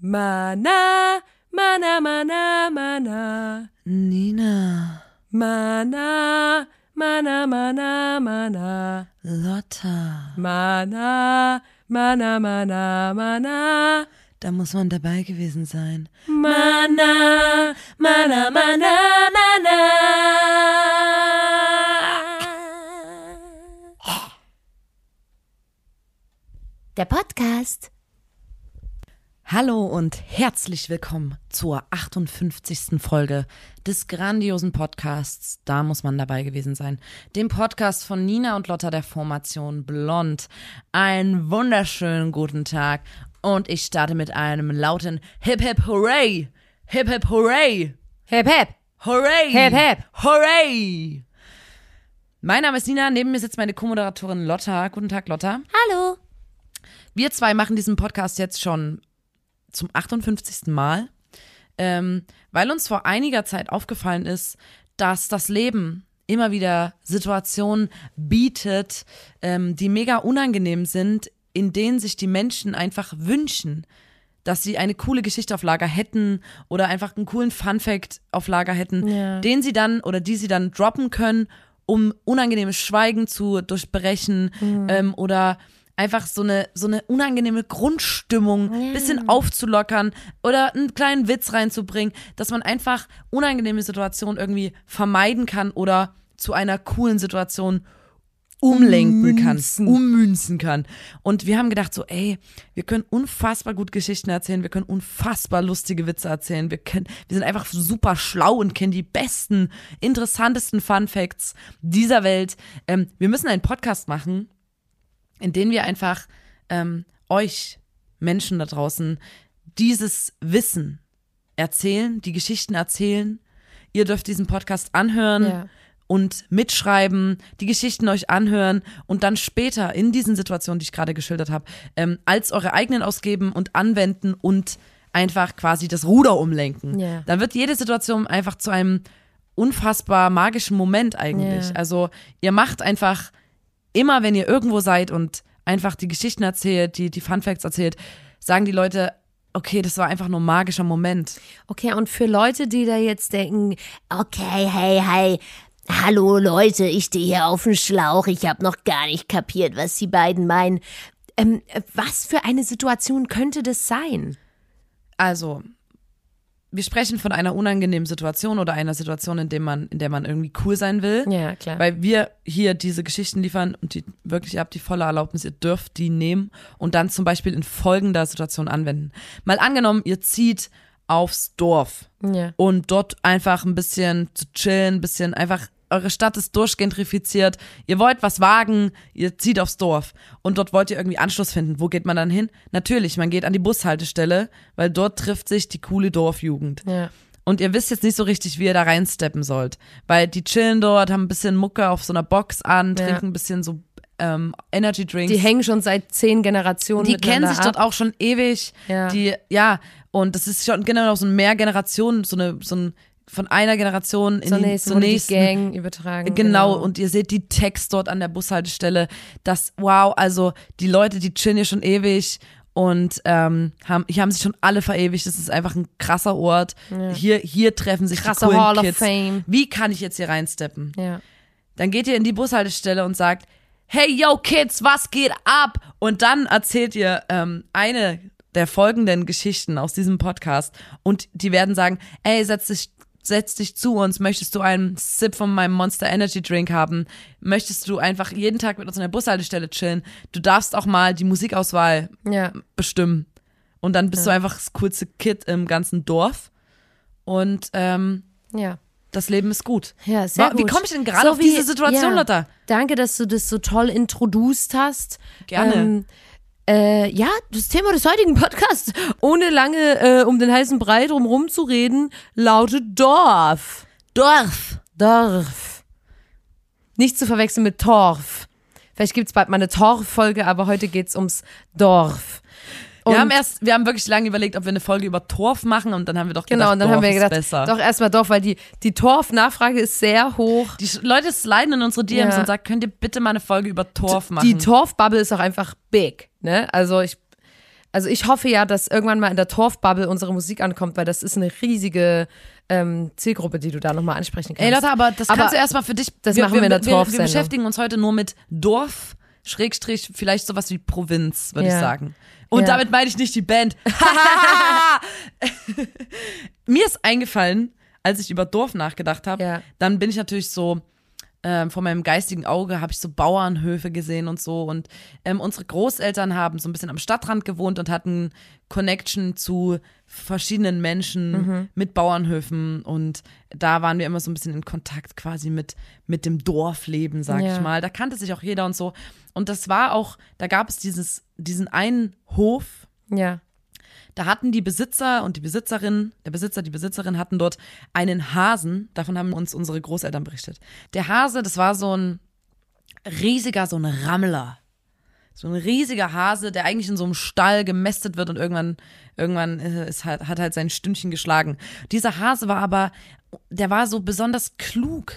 Mana, mana, mana, mana. Nina, Mana, mana, mana, mana. Lotta, Mana, mana, mana, mana. da muss man dabei gewesen sein. Mana, mana, mana, mana. Der Podcast. Hallo und herzlich willkommen zur 58. Folge des grandiosen Podcasts. Da muss man dabei gewesen sein. Dem Podcast von Nina und Lotta der Formation Blond. Einen wunderschönen guten Tag und ich starte mit einem lauten Hip Hip Hooray! Hip Hip Hooray! Hep, hep. Hooray! Hip, hip. Hooray! Mein Name ist Nina, neben mir sitzt meine Co-Moderatorin Lotta. Guten Tag, Lotta. Hallo. Wir zwei machen diesen Podcast jetzt schon zum 58. Mal, ähm, weil uns vor einiger Zeit aufgefallen ist, dass das Leben immer wieder Situationen bietet, ähm, die mega unangenehm sind, in denen sich die Menschen einfach wünschen, dass sie eine coole Geschichte auf Lager hätten oder einfach einen coolen Fun-Fact auf Lager hätten, Ja. den sie dann oder die sie dann droppen können, um unangenehmes Schweigen zu durchbrechen ähm, oder einfach so eine, so eine unangenehme Grundstimmung bisschen aufzulockern oder einen kleinen Witz reinzubringen, dass man einfach unangenehme Situationen irgendwie vermeiden kann oder zu einer coolen Situation umlenken kann, ummünzen kann. Und wir haben gedacht so, ey, wir können unfassbar gut Geschichten erzählen, wir können unfassbar lustige Witze erzählen, wir können, wir sind einfach super schlau und kennen die besten, interessantesten Fun Facts dieser Welt. Ähm, wir müssen einen Podcast machen, in dem wir einfach ähm, euch Menschen da draußen dieses Wissen erzählen, die Geschichten erzählen. Ihr dürft diesen Podcast anhören Ja. und mitschreiben, die Geschichten euch anhören und dann später in diesen Situationen, die ich gerade geschildert habe, ähm, als eure eigenen ausgeben und anwenden und einfach quasi das Ruder umlenken. Ja. Dann wird jede Situation einfach zu einem unfassbar magischen Moment eigentlich. Ja. Also ihr macht einfach immer, wenn ihr irgendwo seid und einfach die Geschichten erzählt, die, die Fun Facts erzählt, sagen die Leute, okay, das war einfach nur ein magischer Moment. Okay, und für Leute, die da jetzt denken, Okay, hey, hey. Hallo Leute, ich stehe hier auf dem Schlauch. Ich habe noch gar nicht kapiert, was die beiden meinen. ähm, was für eine Situation könnte das sein? Also, wir sprechen von einer unangenehmen Situation oder einer Situation, in der man, in der man irgendwie cool sein will. Ja, klar. Weil wir hier diese Geschichten liefern und die wirklich, ihr habt die volle Erlaubnis, ihr dürft die nehmen und dann zum Beispiel in folgender Situation anwenden. Mal angenommen, ihr zieht aufs Dorf Ja. und dort einfach ein bisschen zu chillen, ein bisschen einfach, eure Stadt ist durchgentrifiziert, ihr wollt was wagen, ihr zieht aufs Dorf und dort wollt ihr irgendwie Anschluss finden. Wo geht man dann hin? Natürlich, man geht an die Bushaltestelle, weil dort trifft sich die coole Dorfjugend. Ja. Und ihr wisst jetzt nicht so richtig, wie ihr da reinsteppen sollt. Weil die chillen dort, haben ein bisschen Mucke auf so einer Box an, Ja. trinken ein bisschen so ähm, Energy Drinks. Die hängen schon seit zehn Generationen Die kennen sich dort ab. auch schon ewig. Ja. Die, ja, und das ist schon genau so ein Mehrgenerationen, so eine, so ein, von einer Generation in zur die, nächsten, zur nächsten. Gang übertragen. Genau, und ihr seht die Text dort an der Bushaltestelle. Das, wow, also die Leute, die chillen hier schon ewig und ähm, haben, hier haben sich schon alle verewigt. Das ist einfach ein krasser Ort. Hier, hier treffen sich Krasser die coolen Hall of Kids. Fame. Wie kann ich jetzt hier reinsteppen? Ja. Dann geht ihr in die Bushaltestelle und sagt, hey yo Kids, was geht ab? Und dann erzählt ihr ähm, eine der folgenden Geschichten aus diesem Podcast und die werden sagen, ey, setz dich, setz dich zu uns, möchtest du einen Sip von meinem Monster Energy Drink haben? Möchtest du einfach jeden Tag mit uns an der Bushaltestelle chillen? Du darfst auch mal die Musikauswahl Ja. bestimmen. Und dann bist du einfach das coolste Kid im ganzen Dorf. Und ähm, Ja. das Leben ist gut. Ja, sehr Wa- Wie gut. komme ich denn gerade auf diese Situation, ja. Lotta? Danke, dass du das so toll introduced hast. Gerne. Ähm, äh, ja, das Thema des heutigen Podcasts, ohne lange äh, um den heißen Brei drum rumzureden, lautet Dorf. Dorf. Dorf. Nicht zu verwechseln mit Torf. Vielleicht gibt's bald mal eine Torf-Folge, aber heute geht's ums Dorf. Und Wir haben erst, wir haben wirklich lange überlegt, ob wir eine Folge über Torf machen und dann haben wir doch gedacht, genau, und dann Dorf haben wir gedacht, besser. doch erstmal Dorf, weil die, die Torf-Nachfrage ist sehr hoch. Die Leute sliden in unsere DMs Ja. und sagen, könnt ihr bitte mal eine Folge über Torf machen? Die Torf-Bubble ist auch einfach big, ne? Also ich, Also ich hoffe ja, dass irgendwann mal in der Torfbubble unsere Musik ankommt, weil das ist eine riesige ähm, Zielgruppe, die du da nochmal ansprechen kannst. Ey Leute, aber das Aber kannst du erstmal für dich. das machen wir in der wir, wir Torfsendung. beschäftigen uns heute nur mit Dorf, Schrägstrich, vielleicht sowas wie Provinz, würde Ja. ich sagen. Und Ja. damit meine ich nicht die Band. Mir ist eingefallen, als ich über Dorf nachgedacht habe, Ja. dann bin ich natürlich so, ähm, vor meinem geistigen Auge habe ich so Bauernhöfe gesehen und so. Und ähm, unsere Großeltern haben so ein bisschen am Stadtrand gewohnt und hatten Connection zu verschiedenen Menschen Mhm. mit Bauernhöfen. Und da waren wir immer so ein bisschen in Kontakt quasi mit, mit dem Dorfleben, sag Ja. ich mal. Da kannte sich auch jeder und so. Und das war auch, da gab es dieses, diesen einen Hof, ja. Da hatten die Besitzer und die Besitzerin, der Besitzer, die Besitzerin hatten dort einen Hasen. Davon haben uns unsere Großeltern berichtet. Der Hase, das war so ein riesiger, so ein Rammler. So ein riesiger Hase, der eigentlich in so einem Stall gemästet wird und irgendwann, irgendwann äh, ist halt, hat halt sein Stündchen geschlagen. Dieser Hase war aber, der war so besonders klug.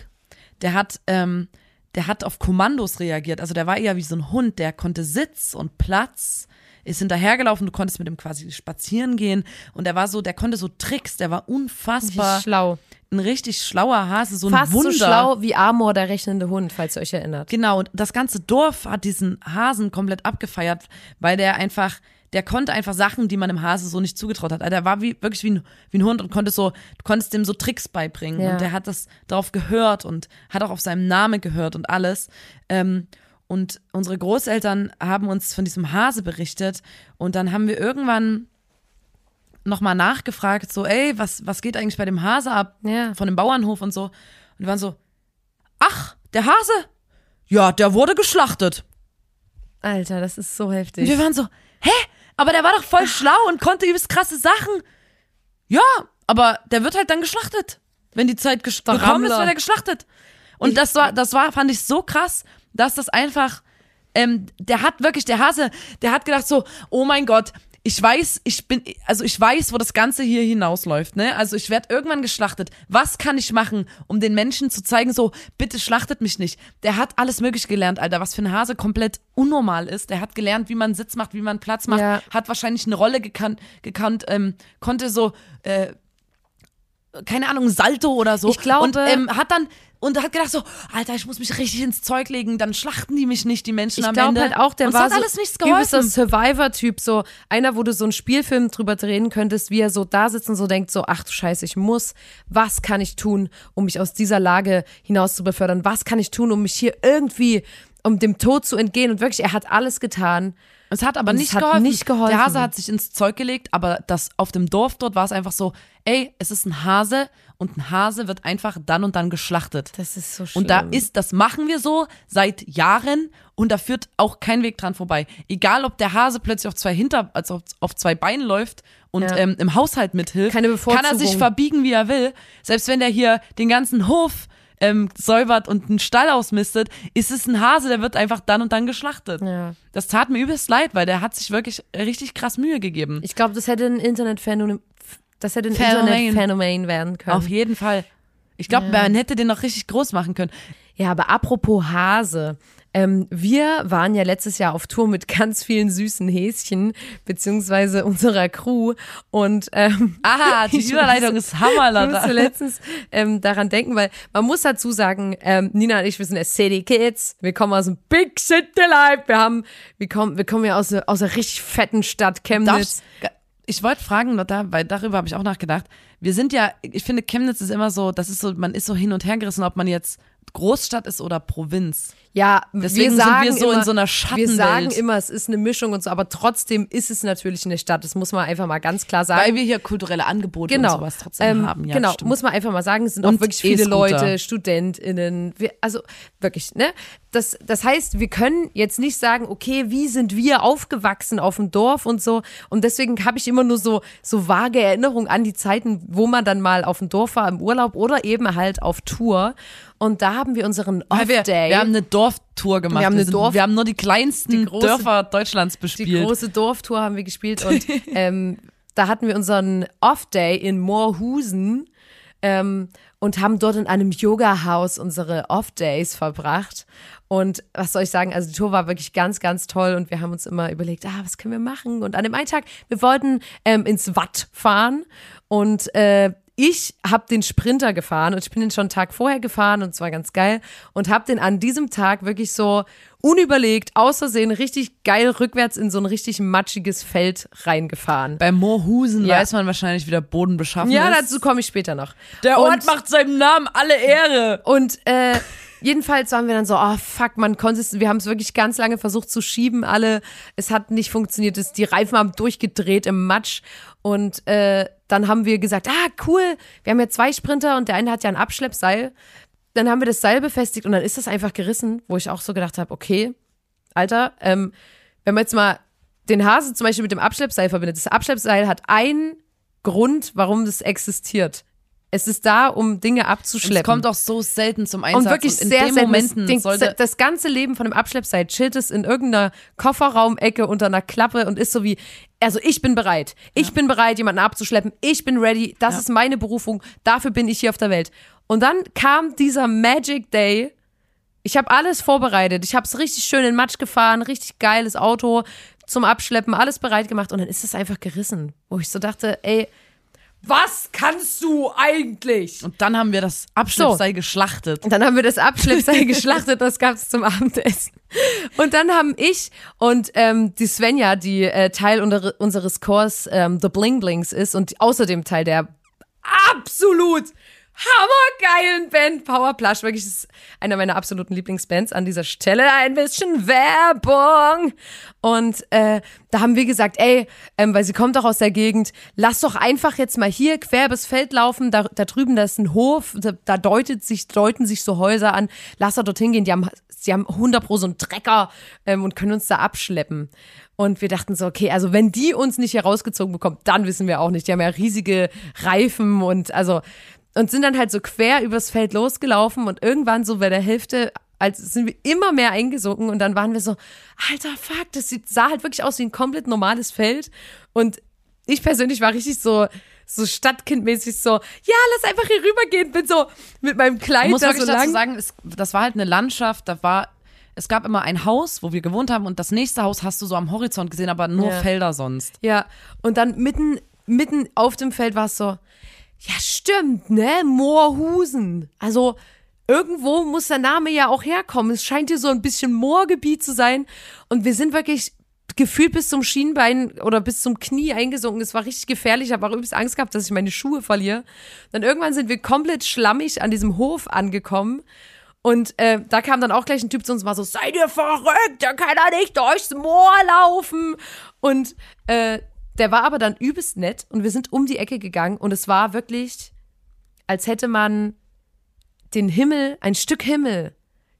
Der hat, ähm, der hat auf Kommandos reagiert. Also der war eher wie so ein Hund, der konnte Sitz und Platz, ist hinterhergelaufen, du konntest mit ihm quasi spazieren gehen. Und der war so, der konnte so Tricks, der war unfassbar Richtig schlau. ein richtig schlauer Hase, so ein Fast Wunder. so schlau wie Amor, der rechnende Hund, falls ihr euch erinnert. Genau, und das ganze Dorf hat diesen Hasen komplett abgefeiert, weil der einfach, der konnte einfach Sachen, die man dem Hase so nicht zugetraut hat. Also der war wie, wirklich wie ein, wie ein Hund und konnte so, du konntest dem so Tricks beibringen. Ja. Und der hat das darauf gehört und hat auch auf seinem Namen gehört und alles. Ähm, und unsere Großeltern haben uns von diesem Hase berichtet und dann haben wir irgendwann nochmal nachgefragt, so, ey, was, was geht eigentlich bei dem Hase ab? Ja. Von dem Bauernhof und so. Und die waren so, ach, der Hase? Ja, der wurde geschlachtet. Alter, das ist so Und heftig. wir waren so, hä? Aber der war doch voll schlau und konnte übelst krasse Sachen. Ja, aber der wird halt dann geschlachtet. Wenn die Zeit gekommen ist, wird er geschlachtet. Und das war, das war, fand ich so krass, dass das einfach, ähm, der hat wirklich, der Hase, der hat gedacht so, oh mein Gott, ich weiß, ich bin, also ich weiß, wo das Ganze hier hinausläuft, ne? Also ich werde irgendwann geschlachtet. Was kann ich machen, um den Menschen zu zeigen, so, bitte schlachtet mich nicht. Der hat alles möglich gelernt, Alter, was für ein Hase komplett unnormal ist. Der hat gelernt, wie man Sitz macht, wie man Platz macht, Ja. hat wahrscheinlich eine Rolle gekannt, gekannt ähm, konnte so, äh, keine Ahnung, Salto oder so. Ich glaube- Und ähm, hat dann, und hat gedacht so, Alter, ich muss mich richtig ins Zeug legen, dann schlachten die mich nicht, die Menschen Ich am glaube Ende. halt auch, der und war so alles nichts geholfen. Survivor-Typ, so einer, wo du so einen Spielfilm drüber drehen könntest, wie er so da sitzt und so denkt, so, ach du Scheiße, ich muss, was kann ich tun, um mich aus dieser Lage hinaus zu befördern? Was kann ich tun, um mich hier irgendwie, um dem Tod zu entgehen? Und wirklich, er hat alles getan. Es hat aber Und es nicht, hat geholfen. nicht geholfen. Der Hase hat sich ins Zeug gelegt, aber das auf dem Dorf dort war es einfach so, ey, es ist ein Hase und ein Hase wird einfach dann und dann geschlachtet. Das ist so schlimm. Und da ist, das machen wir so seit Jahren und da führt auch kein Weg dran vorbei. Egal, ob der Hase plötzlich auf zwei Hinter, also auf, auf zwei Beinen läuft und Ja. ähm, im Haushalt mithilft, Keine kann er sich verbiegen, wie er will. Selbst wenn der hier den ganzen Hof ähm, säubert und einen Stall ausmistet, ist es ein Hase, der wird einfach dann und dann geschlachtet. Ja. Das tat mir übelst leid, weil der hat sich wirklich richtig krass Mühe gegeben. Ich glaube, das hätte ein Internetphänomen, das hätte ein Phänomen. Internetphänomen werden können. Auf jeden Fall. Ich glaube, man hätte den noch richtig groß machen können. Ja, aber apropos Hase. Ähm, wir waren ja letztes Jahr auf Tour mit ganz vielen süßen Häschen, beziehungsweise unserer Crew. Und ähm, Aha, die Überleitung ist Hammer, Ich musste letztens ähm, daran denken, weil man muss dazu sagen, ähm, Nina und ich, wir sind der City Kids. Wir kommen aus dem Big City Life. Wir haben, wir kommen, wir kommen ja aus, aus einer richtig fetten Stadt Chemnitz. Darf's- Ich wollte fragen, Lotta, weil darüber habe ich auch nachgedacht. Wir sind ja, ich finde, Chemnitz ist immer so, das ist so, man ist so hin und her gerissen, ob man jetzt Großstadt ist oder Provinz. Ja, Deswegen wir sind wir so in immer, so einer Wir Schattenwelt. sagen immer, es ist eine Mischung und so, aber trotzdem ist es natürlich eine Stadt. Das muss man einfach mal ganz klar sagen. Weil wir hier kulturelle Angebote genau. und sowas trotzdem Ähm, haben. Ja, genau, stimmt. muss man einfach mal sagen, es sind Und auch wirklich viele E-Scooter. Leute, StudentInnen, wir, also wirklich, ne? Das, das heißt, wir können jetzt nicht sagen, okay, wie sind wir aufgewachsen auf dem Dorf und so. Und deswegen habe ich immer nur so, so vage Erinnerungen an die Zeiten, wo man dann mal auf dem Dorf war im Urlaub oder eben halt auf Tour. Und da haben wir unseren Weil wir, Off-Day. wir haben eine Dorftour gemacht. Wir haben eine sind, Dorf- wir haben nur die kleinsten die große- Dörfer Deutschlands Die bespielt. große Dorftour haben wir gespielt und ähm, da hatten wir unseren Off-Day in Moorhusen. ähm, und haben dort in einem Yoga-Haus unsere Off-Days verbracht. Und was soll ich sagen, also die Tour war wirklich ganz, ganz toll und wir haben uns immer überlegt, ah, was können wir machen? Und an dem einen Tag, wir wollten ähm, ins Watt fahren und äh, ich habe den Sprinter gefahren und ich bin den schon einen Tag vorher gefahren und es war ganz geil und habe den an diesem Tag wirklich so unüberlegt, aus Versehen, richtig geil rückwärts in so ein richtig matschiges Feld reingefahren. Bei Moorhusen Ja. weiß man wahrscheinlich, wie der Boden beschaffen Ja, ist. dazu komme ich später noch. der Und- Ort macht seinem Namen alle Ehre. Und äh, jedenfalls waren wir dann so, oh fuck, man konnte wir haben es wirklich ganz lange versucht zu schieben, alle. Es hat nicht funktioniert, es, die Reifen haben durchgedreht im Matsch. Und äh, dann haben wir gesagt, ah, cool, wir haben ja zwei Sprinter und der eine hat ja ein Abschleppseil. Dann haben wir das Seil befestigt und dann ist das einfach gerissen, wo ich auch so gedacht habe, okay, Alter, ähm, wenn man jetzt mal den Hase zum Beispiel mit dem Abschleppseil verbindet, das Abschleppseil hat einen Grund, warum das existiert. Es ist da, um Dinge abzuschleppen. Es kommt auch so selten zum Einsatz. Und wirklich in sehr den selten. Momenten das, sollte das ganze Leben von dem Abschleppseil chillt es in irgendeiner Kofferraumecke unter einer Klappe und ist so wie, also ich bin bereit. Ich bin bereit, jemanden abzuschleppen. Ich bin ready. Das ist meine Berufung. Dafür bin ich hier auf der Welt. Und dann kam dieser Magic Day. Ich habe alles vorbereitet. Ich habe es richtig schön in Matsch gefahren, richtig geiles Auto zum Abschleppen, alles bereit gemacht und dann ist es einfach gerissen. Wo ich so dachte, ey, was kannst du eigentlich? Und dann haben wir das Abschleppseil geschlachtet. Und dann haben wir das Abschleppseil geschlachtet, das gab's zum Abendessen. Und dann haben ich und ähm, die Svenja, die äh, Teil unter, unseres Chors ähm, The Bling Blings ist und außerdem Teil der absolut hammergeilen Band Power Plush. Wirklich ist einer meiner absoluten Lieblingsbands. An dieser Stelle ein bisschen Werbung. Und äh, da haben wir gesagt, ey, ähm, weil sie kommt doch aus der Gegend, lass doch einfach jetzt mal hier quer übers Feld laufen. Da, da drüben, da ist ein Hof, da, da deutet sich, deuten sich so Häuser an. Lass doch dorthin gehen. Die haben, sie haben 100 pro so einen Trecker ähm, und können uns da abschleppen. Und wir dachten so, okay, also wenn die uns nicht hier rausgezogen bekommt, dann wissen wir auch nicht. Die haben ja riesige Reifen und also und sind dann halt so quer übers Feld losgelaufen und irgendwann so bei der Hälfte als sind wir immer mehr eingesunken und dann waren wir so, alter fuck, das sieht, sah halt wirklich aus wie ein komplett normales Feld und ich persönlich war richtig so so Stadtkindmäßig so, ja, lass einfach hier rübergehen, bin so mit meinem Kleid Ich muss da so dazu lang. sagen, es, das war halt eine Landschaft, da war, es gab immer ein Haus, wo wir gewohnt haben und das nächste Haus hast du so am Horizont gesehen, aber nur Ja. Felder sonst. Ja, und dann mitten, mitten auf dem Feld war es so, ja stimmt, ne, Moorhusen. Also irgendwo muss der Name ja auch herkommen. Es scheint hier so ein bisschen Moorgebiet zu sein. Und wir sind wirklich gefühlt bis zum Schienbein oder bis zum Knie eingesunken. Es war richtig gefährlich. Ich habe auch übelst Angst gehabt, dass ich meine Schuhe verliere. Dann irgendwann sind wir komplett schlammig an diesem Hof angekommen. Und äh, da kam dann auch gleich ein Typ zu uns und war so, seid ihr verrückt, der kann da nicht durchs Moor laufen. Und äh, der war aber dann übelst nett und wir sind um die Ecke gegangen und es war wirklich, als hätte man den Himmel, ein Stück Himmel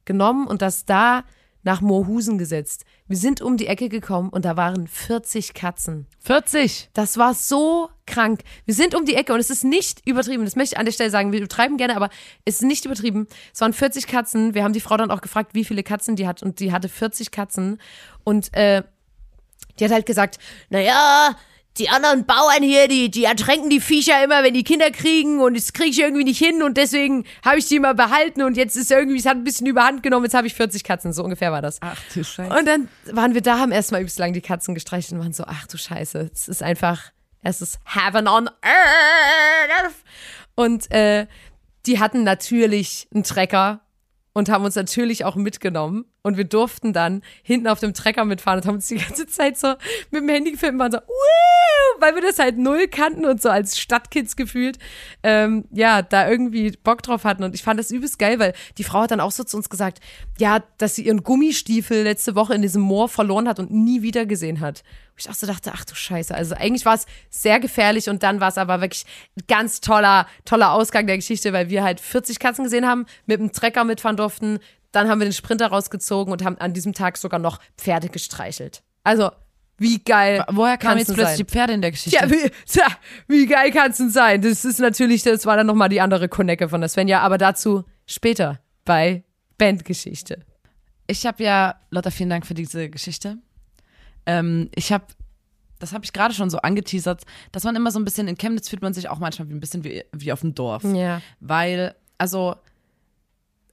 genommen und das da nach Moorhusen gesetzt. Wir sind um die Ecke gekommen und da waren 40 Katzen. 40. Das war so krank. Wir sind um die Ecke und es ist nicht übertrieben. Das möchte ich an der Stelle sagen. Wir übertreiben gerne, aber es ist nicht übertrieben. Es waren 40 Katzen. Wir haben die Frau dann auch gefragt, wie viele Katzen die hat. Und die hatte 40 Katzen. Und äh, die hat halt gesagt, Naja, die anderen Bauern hier, die, die ertränken die Viecher immer, wenn die Kinder kriegen und das kriege ich irgendwie nicht hin und deswegen habe ich die mal behalten und jetzt ist irgendwie, es hat ein bisschen überhand genommen, jetzt habe ich 40 Katzen. So ungefähr war das. Ach du Scheiße. Und dann waren wir da, haben erstmal übelst lang die Katzen gestreichelt und waren so, ach du Scheiße, es ist einfach, es ist Heaven on Earth. Und äh, die hatten natürlich einen Trecker und haben uns natürlich auch mitgenommen. Und wir durften dann hinten auf dem Trecker mitfahren und haben uns die ganze Zeit so mit dem Handy gefilmt und waren so, Woo! weil wir das halt null kannten und so als Stadtkids gefühlt, ähm, ja, da irgendwie Bock drauf hatten. Und ich fand das übelst geil, weil die Frau hat dann auch so zu uns gesagt, ja, dass sie ihren Gummistiefel letzte Woche in diesem Moor verloren hat und nie wieder gesehen hat. Ich auch so dachte, ach du Scheiße. Also eigentlich war es sehr gefährlich und dann war es aber wirklich ein ganz toller, toller Ausgang der Geschichte, weil wir halt 40 Katzen gesehen haben, mit dem Trecker mitfahren durften. Dann haben wir den Sprinter rausgezogen und haben an diesem Tag sogar noch Pferde gestreichelt. Also, wie geil. Woher kamen jetzt plötzlich sein? die Pferde in der Geschichte? Ja, wie, tja, wie geil kann es denn sein? Das ist natürlich, das war dann nochmal die andere Konecke von der Svenja, aber dazu später bei Bandgeschichte. Ich habe ja, Lotta, vielen Dank für diese Geschichte. Ähm, ich habe das habe ich gerade schon so angeteasert, dass man immer so ein bisschen in Chemnitz fühlt man sich auch manchmal wie ein bisschen wie, wie auf dem Dorf. Ja. Weil, also,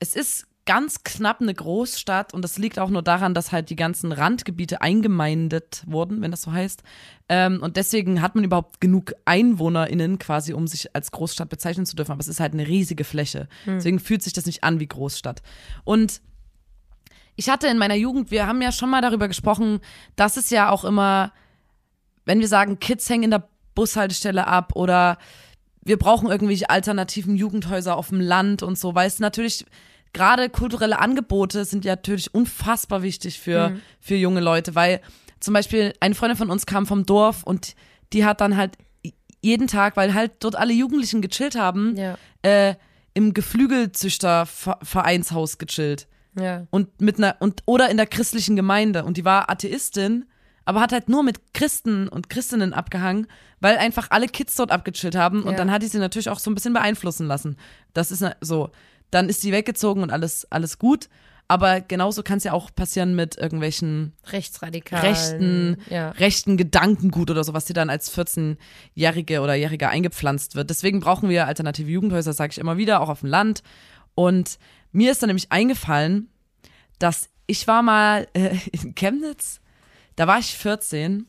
es ist ganz knapp eine Großstadt und das liegt auch nur daran, dass halt die ganzen Randgebiete eingemeindet wurden, wenn das so heißt. Ähm, und deswegen hat man überhaupt genug EinwohnerInnen quasi, um sich als Großstadt bezeichnen zu dürfen. Aber es ist halt eine riesige Fläche. Deswegen fühlt sich das nicht an wie Großstadt. Und ich hatte in meiner Jugend, wir haben ja schon mal darüber gesprochen, dass es ja auch immer, wenn wir sagen, Kids hängen in der Bushaltestelle ab oder wir brauchen irgendwelche alternativen Jugendhäuser auf dem Land und so, weil es natürlich gerade kulturelle Angebote sind ja natürlich unfassbar wichtig für, für junge Leute, weil zum Beispiel eine Freundin von uns kam vom Dorf und die hat dann halt jeden Tag, weil halt dort alle Jugendlichen gechillt haben, Ja. äh, im Geflügelzüchtervereinshaus gechillt Ja. und mit einer und oder in der christlichen Gemeinde und die war Atheistin, aber hat halt nur mit Christen und Christinnen abgehangen, weil einfach alle Kids dort abgechillt haben und Ja. dann hat die sie natürlich auch so ein bisschen beeinflussen lassen. Das ist na- so, dann ist sie weggezogen und alles alles gut, aber genauso kann es ja auch passieren mit irgendwelchen Rechtsradikal. rechten, Ja. rechten Gedankengut oder sowas, die dann als 14-Jährige oder Jähriger eingepflanzt wird. Deswegen brauchen wir alternative Jugendhäuser, sage ich immer wieder, auch auf dem Land. Und mir ist dann nämlich eingefallen, dass ich war mal äh, in Chemnitz, da war ich 14,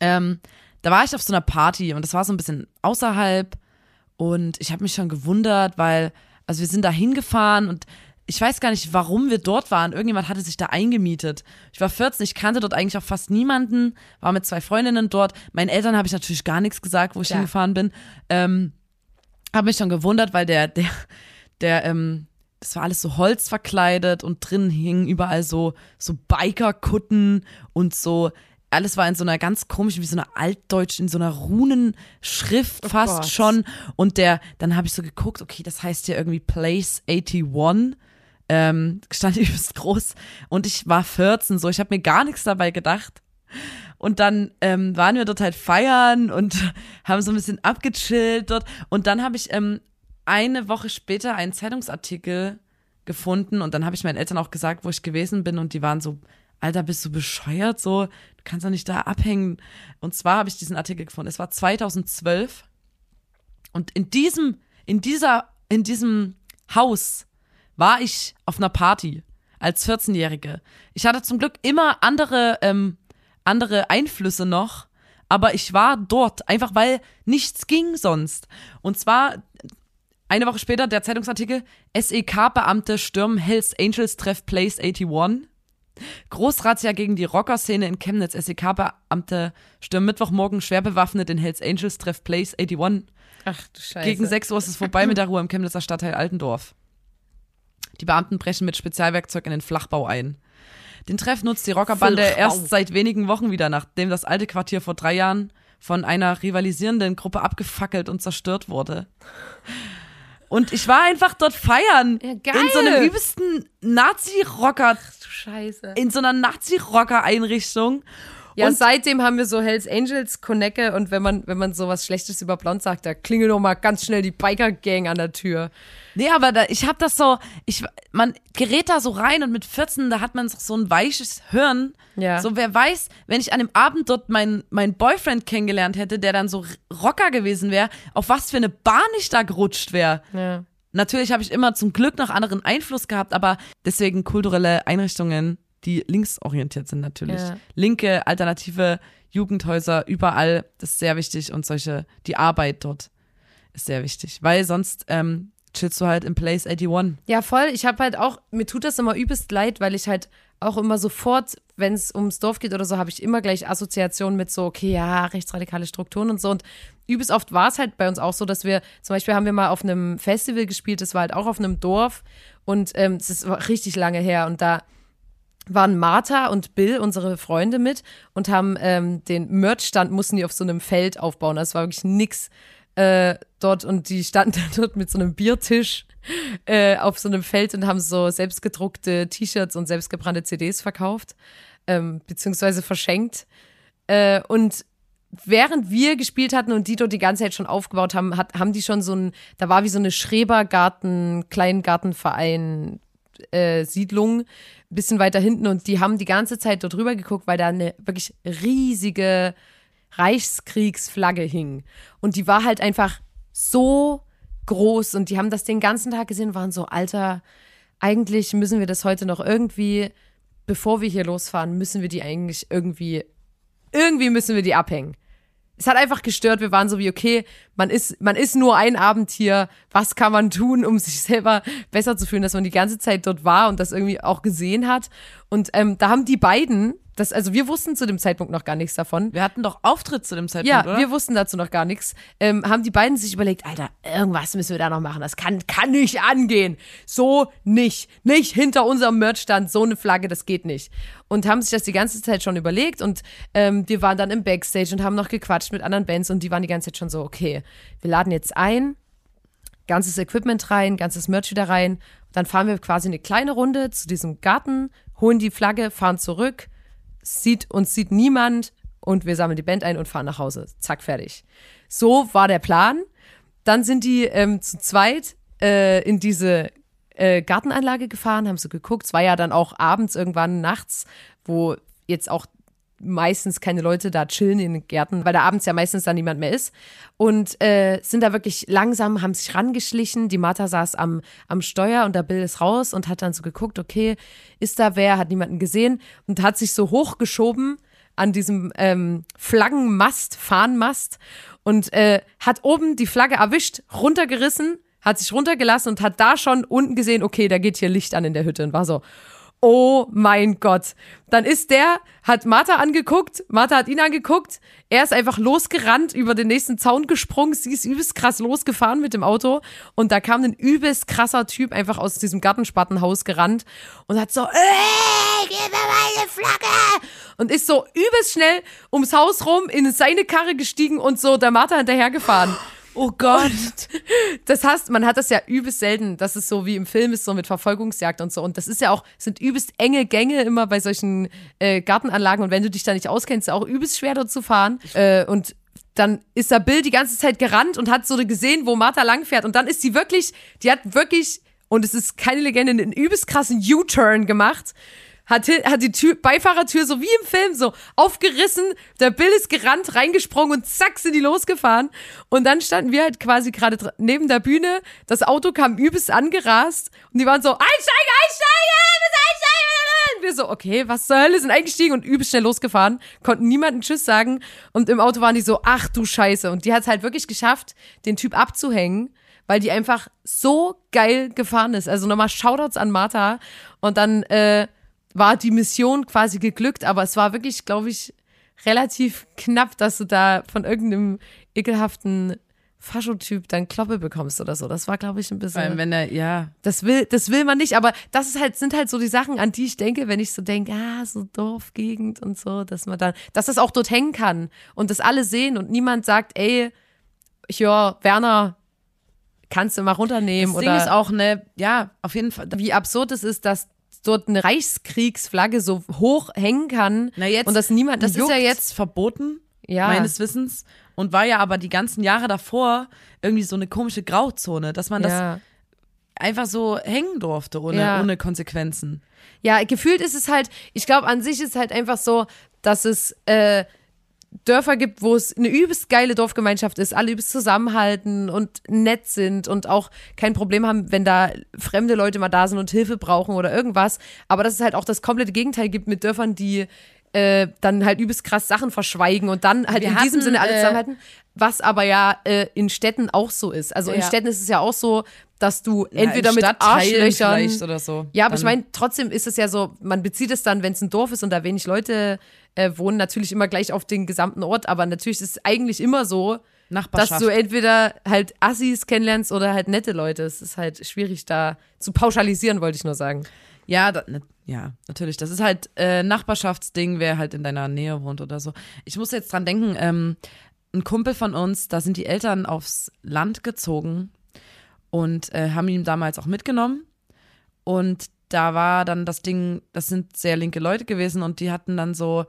ähm, da war ich auf so einer Party und das war so ein bisschen außerhalb und ich habe mich schon gewundert, weil, also wir sind da hingefahren und ich weiß gar nicht, warum wir dort waren. Irgendjemand hatte sich da eingemietet. Ich war 14, ich kannte dort eigentlich auch fast niemanden, war mit zwei Freundinnen dort. Meinen Eltern habe ich natürlich gar nichts gesagt, wo ich Ja. hingefahren bin. Ähm, habe mich schon gewundert, weil der, der, der, ähm, das war alles so Holz verkleidet und drin hingen überall so, so Bikerkutten und so. Alles war in so einer ganz komischen, wie so einer altdeutschen, in so einer Runenschrift fast Gott. schon. Und der, dann habe ich so geguckt, okay, das heißt ja irgendwie Place 81. Ähm, stand übelst groß. Und ich war 14, so, ich habe mir gar nichts dabei gedacht. Und dann ähm, waren wir dort halt feiern und haben so ein bisschen abgechillt dort. Und dann habe ich ähm, eine Woche später einen Zeitungsartikel gefunden und dann habe ich meinen Eltern auch gesagt, wo ich gewesen bin und die waren so, Alter, bist du bescheuert so? Du kannst doch nicht da abhängen. Und zwar habe ich diesen Artikel gefunden. Es war 2012 und in diesem, in dieser, in diesem Haus war ich auf einer Party als 14-Jährige. Ich hatte zum Glück immer andere, ähm, andere Einflüsse noch, aber ich war dort, einfach weil nichts ging sonst. Und zwar eine Woche später der Zeitungsartikel, SEK-Beamte stürmen Hells Angels Treff Place 81. Großrazzia gegen die Rockerszene in Chemnitz. SEK-Beamte stürmen Mittwochmorgen schwer bewaffnet in Hells Angels Treff Place 81. Ach du Scheiße. Gegen 6 Uhr ist es vorbei mit der Ruhe im Chemnitzer Stadtteil Altendorf. Die Beamten brechen mit Spezialwerkzeug in den Flachbau ein. Den Treff nutzt die Rockerbande erst seit wenigen Wochen wieder, nachdem das alte Quartier vor drei Jahren von einer rivalisierenden Gruppe abgefackelt und zerstört wurde. Und ich war einfach dort feiern. Ja, geil. In so einem übelsten Nazi-Rocker, Ach du Scheiße. in so einer Nazi-Rocker-Einrichtung. Ja, und seitdem haben wir so Hells Angels Connecke und wenn man, wenn man sowas Schlechtes über Blond sagt, da klingelt doch mal ganz schnell die Biker-Gang an der Tür. Nee, aber da, ich hab das so, ich, man gerät da so rein und mit 14, da hat man so ein weiches Hirn. Ja. So, wer weiß, wenn ich an dem Abend dort meinen mein Boyfriend kennengelernt hätte, der dann so Rocker gewesen wäre, auf was für eine Bahn ich da gerutscht wäre. Ja. Natürlich habe ich immer zum Glück noch anderen Einfluss gehabt, aber deswegen kulturelle Einrichtungen, die linksorientiert sind natürlich. Ja. Linke, alternative Jugendhäuser, überall, das ist sehr wichtig und solche, die Arbeit dort ist sehr wichtig, weil sonst ähm, chillst du halt im Place 81. Ja, voll. Ich habe halt auch, mir tut das immer übelst leid, weil ich halt auch immer sofort, wenn es ums Dorf geht oder so, habe ich immer gleich Assoziationen mit so, okay, ja, rechtsradikale Strukturen und so. Und übelst oft war es halt bei uns auch so, dass wir, zum Beispiel haben wir mal auf einem Festival gespielt, das war halt auch auf einem Dorf und ähm, es ist richtig lange her und da waren Martha und Bill, unsere Freunde, mit und haben ähm, den Merchstand, mussten die auf so einem Feld aufbauen. Das war wirklich nix äh, dort und die standen dort mit so einem Biertisch äh, auf so einem Feld und haben so selbstgedruckte T-Shirts und selbstgebrannte CDs verkauft, ähm, beziehungsweise verschenkt. Äh, und während wir gespielt hatten und die dort die ganze Zeit schon aufgebaut haben, hat, haben die schon so ein, da war wie so eine Schrebergarten, Kleingartenverein, äh, Siedlung bisschen weiter hinten und die haben die ganze Zeit dort rüber geguckt, weil da eine wirklich riesige Reichskriegsflagge hing. Und die war halt einfach so groß und die haben das den ganzen Tag gesehen und waren so, Alter, eigentlich müssen wir das heute noch irgendwie, bevor wir hier losfahren, müssen wir die eigentlich irgendwie, irgendwie müssen wir die abhängen es hat einfach gestört. Wir waren so wie, okay, man ist, man ist nur ein Abend hier. Was kann man tun, um sich selber besser zu fühlen, dass man die ganze Zeit dort war und das irgendwie auch gesehen hat. Und ähm, da haben die beiden das, also wir wussten zu dem Zeitpunkt noch gar nichts davon. Wir hatten doch Auftritt zu dem Zeitpunkt, ja, oder? wir wussten dazu noch gar nichts. Ähm, haben die beiden sich überlegt, Alter, irgendwas müssen wir da noch machen. Das kann, kann nicht angehen. So nicht. Nicht hinter unserem Merchstand so eine Flagge, das geht nicht. Und haben sich das die ganze Zeit schon überlegt und ähm, wir waren dann im Backstage und haben noch gequatscht mit anderen Bands und die waren die ganze Zeit schon so, okay, wir laden jetzt ein, ganzes Equipment rein, ganzes Merch wieder rein. Dann fahren wir quasi eine kleine Runde zu diesem Garten, holen die Flagge, fahren zurück, sieht uns sieht niemand und wir sammeln die Band ein und fahren nach Hause. Zack, fertig. So war der Plan. Dann sind die ähm, zu zweit äh, in diese äh, Gartenanlage gefahren, haben so geguckt. Es war ja dann auch abends irgendwann nachts, wo jetzt auch meistens keine Leute da chillen in den Gärten, weil da abends ja meistens dann niemand mehr ist. Und äh, sind da wirklich langsam, haben sich rangeschlichen. Die Martha saß am, am Steuer und der Bill ist raus und hat dann so geguckt, okay, ist da wer, hat niemanden gesehen und hat sich so hochgeschoben an diesem ähm, Flaggenmast, Fahnenmast und äh, hat oben die Flagge erwischt, runtergerissen, hat sich runtergelassen und hat da schon unten gesehen, okay, da geht hier Licht an in der Hütte und war so, Oh mein Gott. Dann ist der, hat Martha angeguckt, Martha hat ihn angeguckt, er ist einfach losgerannt, über den nächsten Zaun gesprungen, sie ist übelst krass losgefahren mit dem Auto und da kam ein übelst krasser Typ einfach aus diesem Gartenspattenhaus gerannt und hat so, äh, gib mir meine Flagge! Und ist so übelst schnell ums Haus rum in seine Karre gestiegen und so der Martha hinterhergefahren. Oh Gott. das heißt, man hat das ja übelst selten, dass es so wie im Film ist, so mit Verfolgungsjagd und so. Und das ist ja auch, sind übelst enge Gänge immer bei solchen äh, Gartenanlagen. Und wenn du dich da nicht auskennst, ist es auch übelst schwer dort zu fahren. Äh, und dann ist der Bill die ganze Zeit gerannt und hat so gesehen, wo Martha langfährt. Und dann ist sie wirklich, die hat wirklich, und es ist keine Legende, einen übelst krassen U-Turn gemacht hat, hat die Tür, Beifahrertür so wie im Film so aufgerissen, der Bill ist gerannt, reingesprungen und zack sind die losgefahren. Und dann standen wir halt quasi gerade neben der Bühne, das Auto kam übelst angerast und die waren so, einsteigen, einsteigen, einsteigen. Wir so, okay, was zur Hölle, sind eingestiegen und übelst schnell losgefahren, konnten niemanden Tschüss sagen und im Auto waren die so, ach du Scheiße. Und die hat es halt wirklich geschafft, den Typ abzuhängen weil die einfach so geil gefahren ist. Also nochmal Shoutouts an Martha. Und dann äh, war die Mission quasi geglückt, aber es war wirklich, glaube ich, relativ knapp, dass du da von irgendeinem ekelhaften Faschotyp dann Kloppe bekommst oder so. Das war, glaube ich, ein bisschen. Weil wenn er, ja. Das will, das will man nicht, aber das ist halt, sind halt so die Sachen, an die ich denke, wenn ich so denke, ah, so Dorfgegend und so, dass man dann, dass das auch dort hängen kann und das alle sehen und niemand sagt, ey, ja, Werner, kannst du mal runternehmen Das oder. Ding ist auch, ne, ja, auf jeden Fall. wie absurd es ist, dass dort eine Reichskriegsflagge so hoch hängen kann Na jetzt, und dass niemand das juckt. ist ja jetzt verboten, Ja. meines Wissens. Und war ja aber die ganzen Jahre davor irgendwie so eine komische Grauzone, dass man das ja. einfach so hängen durfte, ohne, Ja. ohne Konsequenzen. ja, gefühlt ist es halt, ich glaube an sich ist halt einfach so, dass es äh, Dörfer gibt, wo es eine übelst geile Dorfgemeinschaft ist, alle übelst zusammenhalten und nett sind und auch kein Problem haben, wenn da fremde Leute mal da sind und Hilfe brauchen oder irgendwas. Aber dass es halt auch das komplette Gegenteil gibt mit Dörfern, die äh, dann halt übelst krass Sachen verschweigen und dann halt Wir in diesem hatten, Sinne alle äh, zusammenhalten. Was aber ja äh, in Städten auch so ist. Also in Ja. Städten ist es ja auch so, dass du Ja, entweder in mit Arschlöchern vielleicht oder so. ja, aber ich meine, trotzdem ist es ja so, man bezieht es dann, wenn es ein Dorf ist und da wenig Leute äh, wohnen, natürlich immer gleich auf den gesamten Ort, aber natürlich ist es eigentlich immer so, dass du entweder halt Assis kennenlernst oder halt nette Leute. Es ist halt schwierig da zu pauschalisieren, wollte ich nur sagen. Ja, da, ne, ja, natürlich. Das ist halt äh, Nachbarschaftsding, wer halt in deiner Nähe wohnt oder so. Ich muss jetzt dran denken, ähm, ein Kumpel von uns, da sind die Eltern aufs Land gezogen und äh, haben ihn damals auch mitgenommen. Und da war dann das Ding, das sind sehr linke Leute gewesen und die hatten dann so,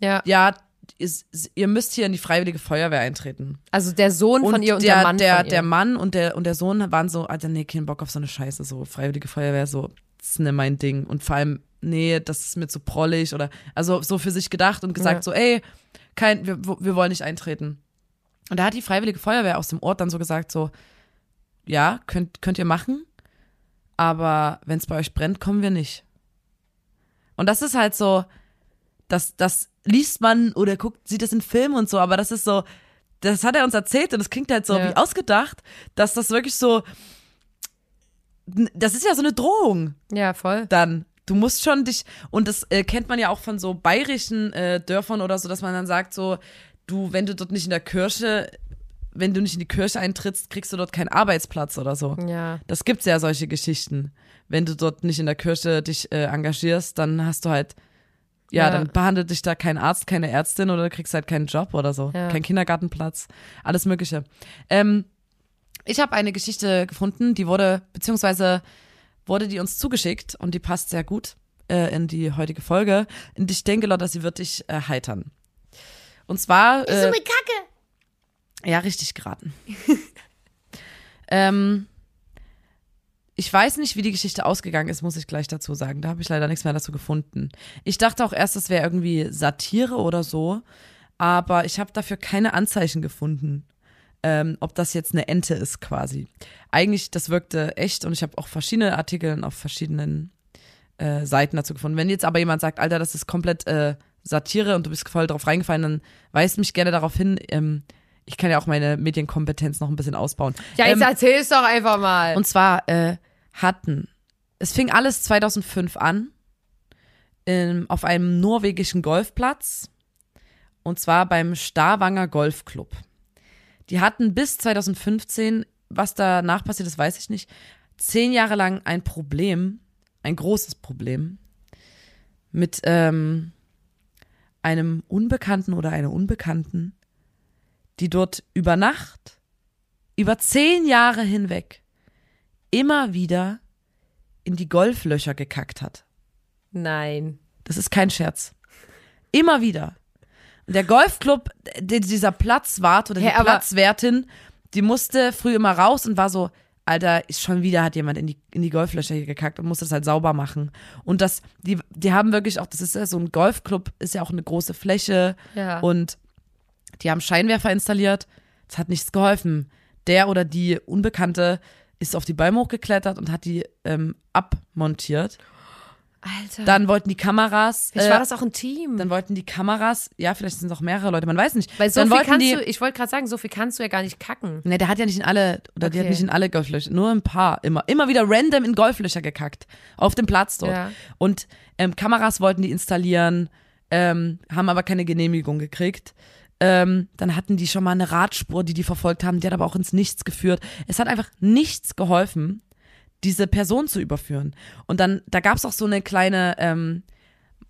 Ja. ja, ist, ihr müsst hier in die Freiwillige Feuerwehr eintreten. Also der Sohn von ihr und der, der Mann der, von ihr. der Mann und der, und der Sohn waren so, Alter, nee, keinen Bock auf so eine Scheiße, so Freiwillige Feuerwehr, so, das ist nicht mein Ding. Und vor allem nee, das ist mir zu prollig oder also so für sich gedacht und gesagt Ja. so, ey, kein, wir, wir wollen nicht eintreten. Und da hat die Freiwillige Feuerwehr aus dem Ort dann so gesagt so, ja, könnt, könnt ihr machen, aber wenn es bei euch brennt, kommen wir nicht. Und das ist halt so, das, das liest man oder guckt, sieht das in Filmen und so, aber das ist so, das hat er uns erzählt und das klingt halt so Ja. wie ausgedacht, dass das wirklich so, das ist ja so eine Drohung Ja, voll. dann. Du musst schon dich, und das äh, kennt man ja auch von so bayerischen äh, Dörfern oder so, dass man dann sagt so, du, wenn du dort nicht in der Kirche, wenn du nicht in die Kirche eintrittst, kriegst du dort keinen Arbeitsplatz oder so. Ja. Das gibt's ja solche Geschichten. Wenn du dort nicht in der Kirche dich äh, engagierst, dann hast du halt, ja, Ja. dann behandelt dich da kein Arzt, keine Ärztin oder du kriegst halt keinen Job oder so, Ja. kein Kindergartenplatz, alles Mögliche. Ähm, ich habe eine Geschichte gefunden, die wurde, beziehungsweise wurde die uns zugeschickt und die passt sehr gut äh, in die heutige Folge. Und ich denke, Lotta, sie wird dich äh, heitern. Und zwar. So Äh, Kacke. ja, richtig geraten. ähm, ich weiß nicht, wie die Geschichte ausgegangen ist, muss ich gleich dazu sagen. Da habe ich leider nichts mehr dazu gefunden. Ich dachte auch erst, es wäre irgendwie Satire oder so, aber ich habe dafür keine Anzeichen gefunden, ähm, ob das jetzt eine Ente ist quasi. Eigentlich, das wirkte echt und ich habe auch verschiedene Artikel auf verschiedenen äh, Seiten dazu gefunden. Wenn jetzt aber jemand sagt, Alter, das ist komplett äh, Satire und du bist voll drauf reingefallen, dann weist mich gerne darauf hin. Ähm, ich kann ja auch meine Medienkompetenz noch ein bisschen ausbauen. Ja, jetzt ähm, erzähl's doch einfach mal. und zwar äh, hatten, es fing alles 2005 an, ähm, auf einem norwegischen Golfplatz. Und zwar beim Starwanger Golfclub. Die hatten bis 2015, was danach passiert ist, weiß ich nicht, zehn Jahre lang ein Problem, ein großes Problem, mit ähm, einem Unbekannten oder einer Unbekannten, die dort über Nacht, über zehn Jahre hinweg, immer wieder in die Golflöcher gekackt hat. Nein. Das ist kein Scherz. Immer wieder. Der Golfclub, dieser Platzwart oder die Hä, aber- Platzwertin, die musste früh immer raus und war so, Alter, ist schon wieder hat jemand in die, in die Golflöcher hier gekackt und musste das halt sauber machen. Und das, die, die haben wirklich auch, das ist ja so ein Golfclub, ist ja auch eine große Fläche Ja. und die haben Scheinwerfer installiert. Es hat nichts geholfen. Der oder die Unbekannte ist auf die Bäume hochgeklettert und hat die ähm, abmontiert. Alter. Dann wollten die Kameras. Vielleicht äh, war das auch ein Team. dann wollten die Kameras, ja, vielleicht sind es auch mehrere Leute, man weiß nicht. Weil so dann viel kannst die, du, ich wollte gerade sagen, so viel kannst du ja gar nicht kacken. Ne, der hat ja nicht in alle, oder die hat Okay. nicht in alle Golflöcher, nur ein paar, immer, immer wieder random in Golflöcher gekackt. Auf dem Platz dort. Ja. Und ähm, Kameras wollten die installieren, ähm, haben aber keine Genehmigung gekriegt. Ähm, dann hatten die schon mal eine Radspur, die die verfolgt haben, die hat aber auch ins Nichts geführt. Es hat einfach nichts geholfen, diese Person zu überführen. Und dann, da gab es auch so eine kleine, ähm,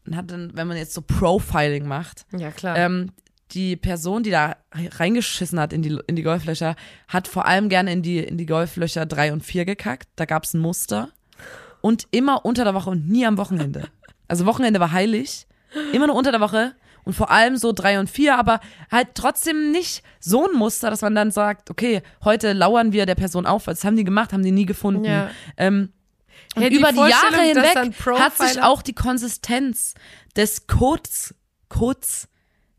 man hat dann, wenn man jetzt so Profiling macht, Ja, klar. ähm, die Person, die da reingeschissen hat in die, in die Golflöcher, hat vor allem gerne in die, in die Golflöcher drei und vier gekackt. Da gab es ein Muster. Und immer unter der Woche und nie am Wochenende. Also Wochenende war heilig. Immer nur unter der Woche. Und vor allem so drei und vier, aber halt trotzdem nicht so ein Muster, dass man dann sagt, okay, heute lauern wir der Person auf. Das haben die gemacht, haben die nie gefunden. Ja. Ähm, und Ja, die über die Jahre hinweg hat sich auch die Konsistenz des Codes, Codes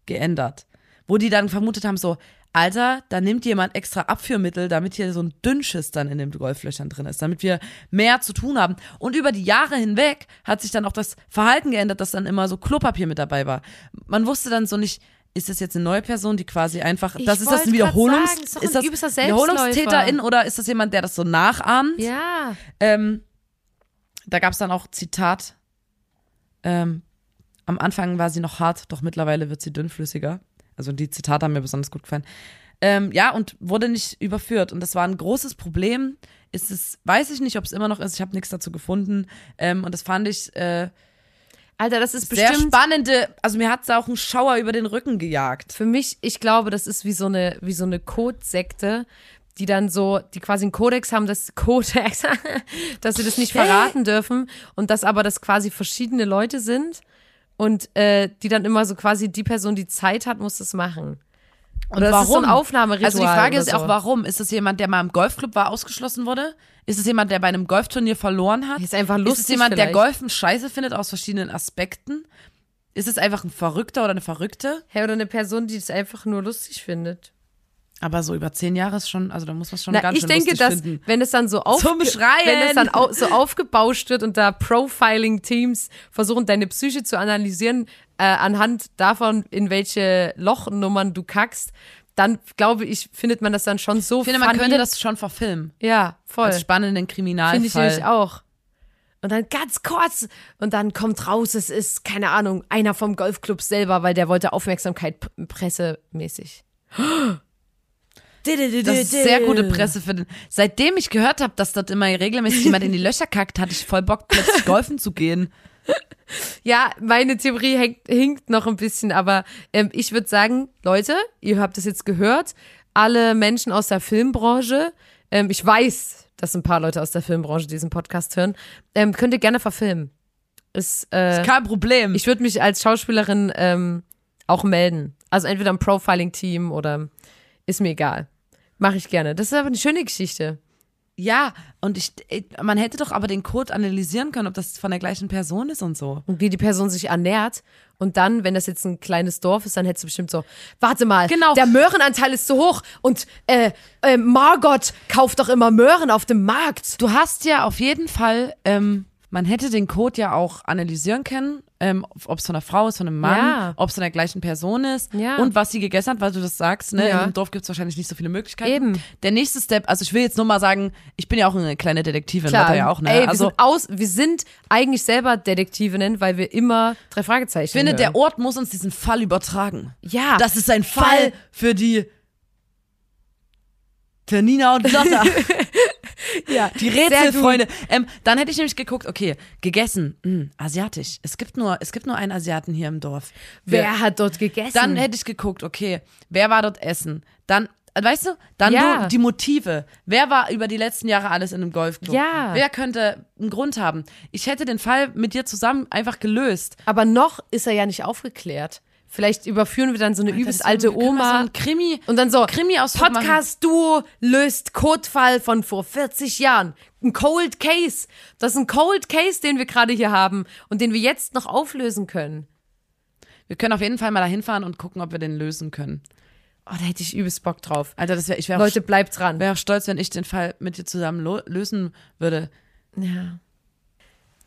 geändert. Wo die dann vermutet haben, so, Alter, da nimmt jemand extra Abführmittel, damit hier so ein Dünnschiss dann in den Golflöchern drin ist, damit wir mehr zu tun haben. Und über die Jahre hinweg hat sich dann auch das Verhalten geändert, dass dann immer so Klopapier mit dabei war. Man wusste dann so nicht, ist das jetzt eine neue Person, die quasi einfach, Ich das ist das ein Wiederholungs, sagen, ist ein ist das. Wiederholungstäterin oder ist das jemand, der das so nachahmt? ja. Ähm, da gab es dann auch Zitat. Ähm, am Anfang war sie noch hart, doch mittlerweile wird sie dünnflüssiger. Also die Zitate haben mir besonders gut gefallen. Ähm, ja, und wurde nicht überführt. Und das war ein großes Problem. Ist es, weiß ich nicht, ob es immer noch ist. Ich habe nichts dazu gefunden. Ähm, und das fand ich äh, Alter, das ist sehr bestimmt spannende. Also mir hat es auch einen Schauer über den Rücken gejagt. für mich, ich glaube, das ist wie so eine, wie so eine Codesekte, die dann so, die quasi einen Kodex haben, das Kodex, dass sie das nicht verraten dürfen und dass aber das quasi verschiedene Leute sind und äh, die dann immer so quasi die Person, die Zeit hat, muss das machen. Und Oder ist warum? es so ein Aufnahmeritual Also die Frage ist so? auch, warum? Ist es jemand, der mal im Golfclub war, ausgeschlossen wurde? Ist es jemand, der bei einem Golfturnier verloren hat? Ist einfach Ist lustig es jemand, der vielleicht. Golfen scheiße findet aus verschiedenen Aspekten? Ist es einfach ein Verrückter oder eine Verrückte? Hey, oder eine Person, die es einfach nur lustig findet. Aber so über zehn Jahre ist schon, also da muss man schon Na, ganz ich schön denke, dass finden. wenn es dann so auf, wenn es dann au so aufgebauscht wird und da Profiling-Teams versuchen, deine Psyche zu analysieren äh, anhand davon, in welche Lochnummern du kackst, dann glaube ich, findet man das dann schon so Ich finde, man funny. könnte das schon verfilmen. ja voll Als spannenden Kriminalfall. finde ich nämlich auch. Und dann ganz kurz und dann kommt raus, es ist keine Ahnung einer vom Golfclub selber, weil der wollte Aufmerksamkeit pressemäßig. Das ist sehr gute Presse für den. Seitdem ich gehört habe, dass dort immer regelmäßig jemand in die Löcher kackt, hatte ich voll Bock, plötzlich golfen zu gehen. Ja, meine Theorie hängt, hinkt noch ein bisschen, aber ähm, ich würde sagen, Leute, ihr habt es jetzt gehört, alle Menschen aus der Filmbranche, ähm, ich weiß, dass ein paar Leute aus der Filmbranche diesen Podcast hören, ähm, könnt ihr gerne verfilmen. Ist, äh, Kein Problem. ich würde mich als Schauspielerin ähm, auch melden. Also entweder ein Profiling-Team oder ist mir egal. Mache ich gerne. Das ist aber eine schöne Geschichte. ja, und ich, man hätte doch aber den Code analysieren können, ob das von der gleichen Person ist und so. Und wie die Person sich ernährt. Und dann, wenn das jetzt ein kleines Dorf ist, dann hättest du bestimmt so, warte mal, Genau. der Möhrenanteil ist zu hoch und äh, äh, Margot kauft doch immer Möhren auf dem Markt. Du hast ja auf jeden Fall, ähm, man hätte den Code ja auch analysieren können, ähm, ob es von einer Frau ist, von einem Mann, Ja. ob es von der gleichen Person ist Ja. und was sie gegessen hat, weil du das sagst. Ne? Ja. Einem Dorf gibt es wahrscheinlich nicht so viele Möglichkeiten. Eben. Der nächste Step, also ich will jetzt nur mal sagen, ich bin ja auch eine kleine Detektivin, Lotta ja auch, ne? Ey, wir, also sind aus, wir sind eigentlich selber Detektivinnen, weil wir immer drei Fragezeichen ich finde, hören. der Ort muss uns diesen Fall übertragen. Ja. Das ist ein Fall, Fall. für die für Nina und Lotta. ja. Die. Rätselfreunde. Ähm, dann hätte ich nämlich geguckt, okay, gegessen, mh, asiatisch. Es gibt nur, es gibt nur einen Asiaten hier im Dorf. Wer hat dort gegessen? Dann hätte ich geguckt, okay, wer war dort essen? Dann, äh, weißt du, dann Ja. du, die Motive. Wer war über die letzten Jahre alles in einem Golfclub? Ja. Wer könnte einen Grund haben? Ich hätte den Fall mit dir zusammen einfach gelöst. aber noch ist er ja nicht aufgeklärt. Vielleicht überführen wir dann so eine übelst alte Oma. So ein Krimi. Und dann so, Krimi machen. Podcast-Duo löst Codefall von vor 40 Jahren. Ein Cold Case. Das ist ein Cold Case, den wir gerade hier haben und den wir jetzt noch auflösen können. Wir können auf jeden Fall mal dahin fahren und gucken, ob wir den lösen können. Oh, da hätte ich übelst Bock drauf. Alter, das wäre, ich wäre Leute, bleibt dran. wäre auch stolz, wenn ich den Fall mit dir zusammen lösen würde. Ja.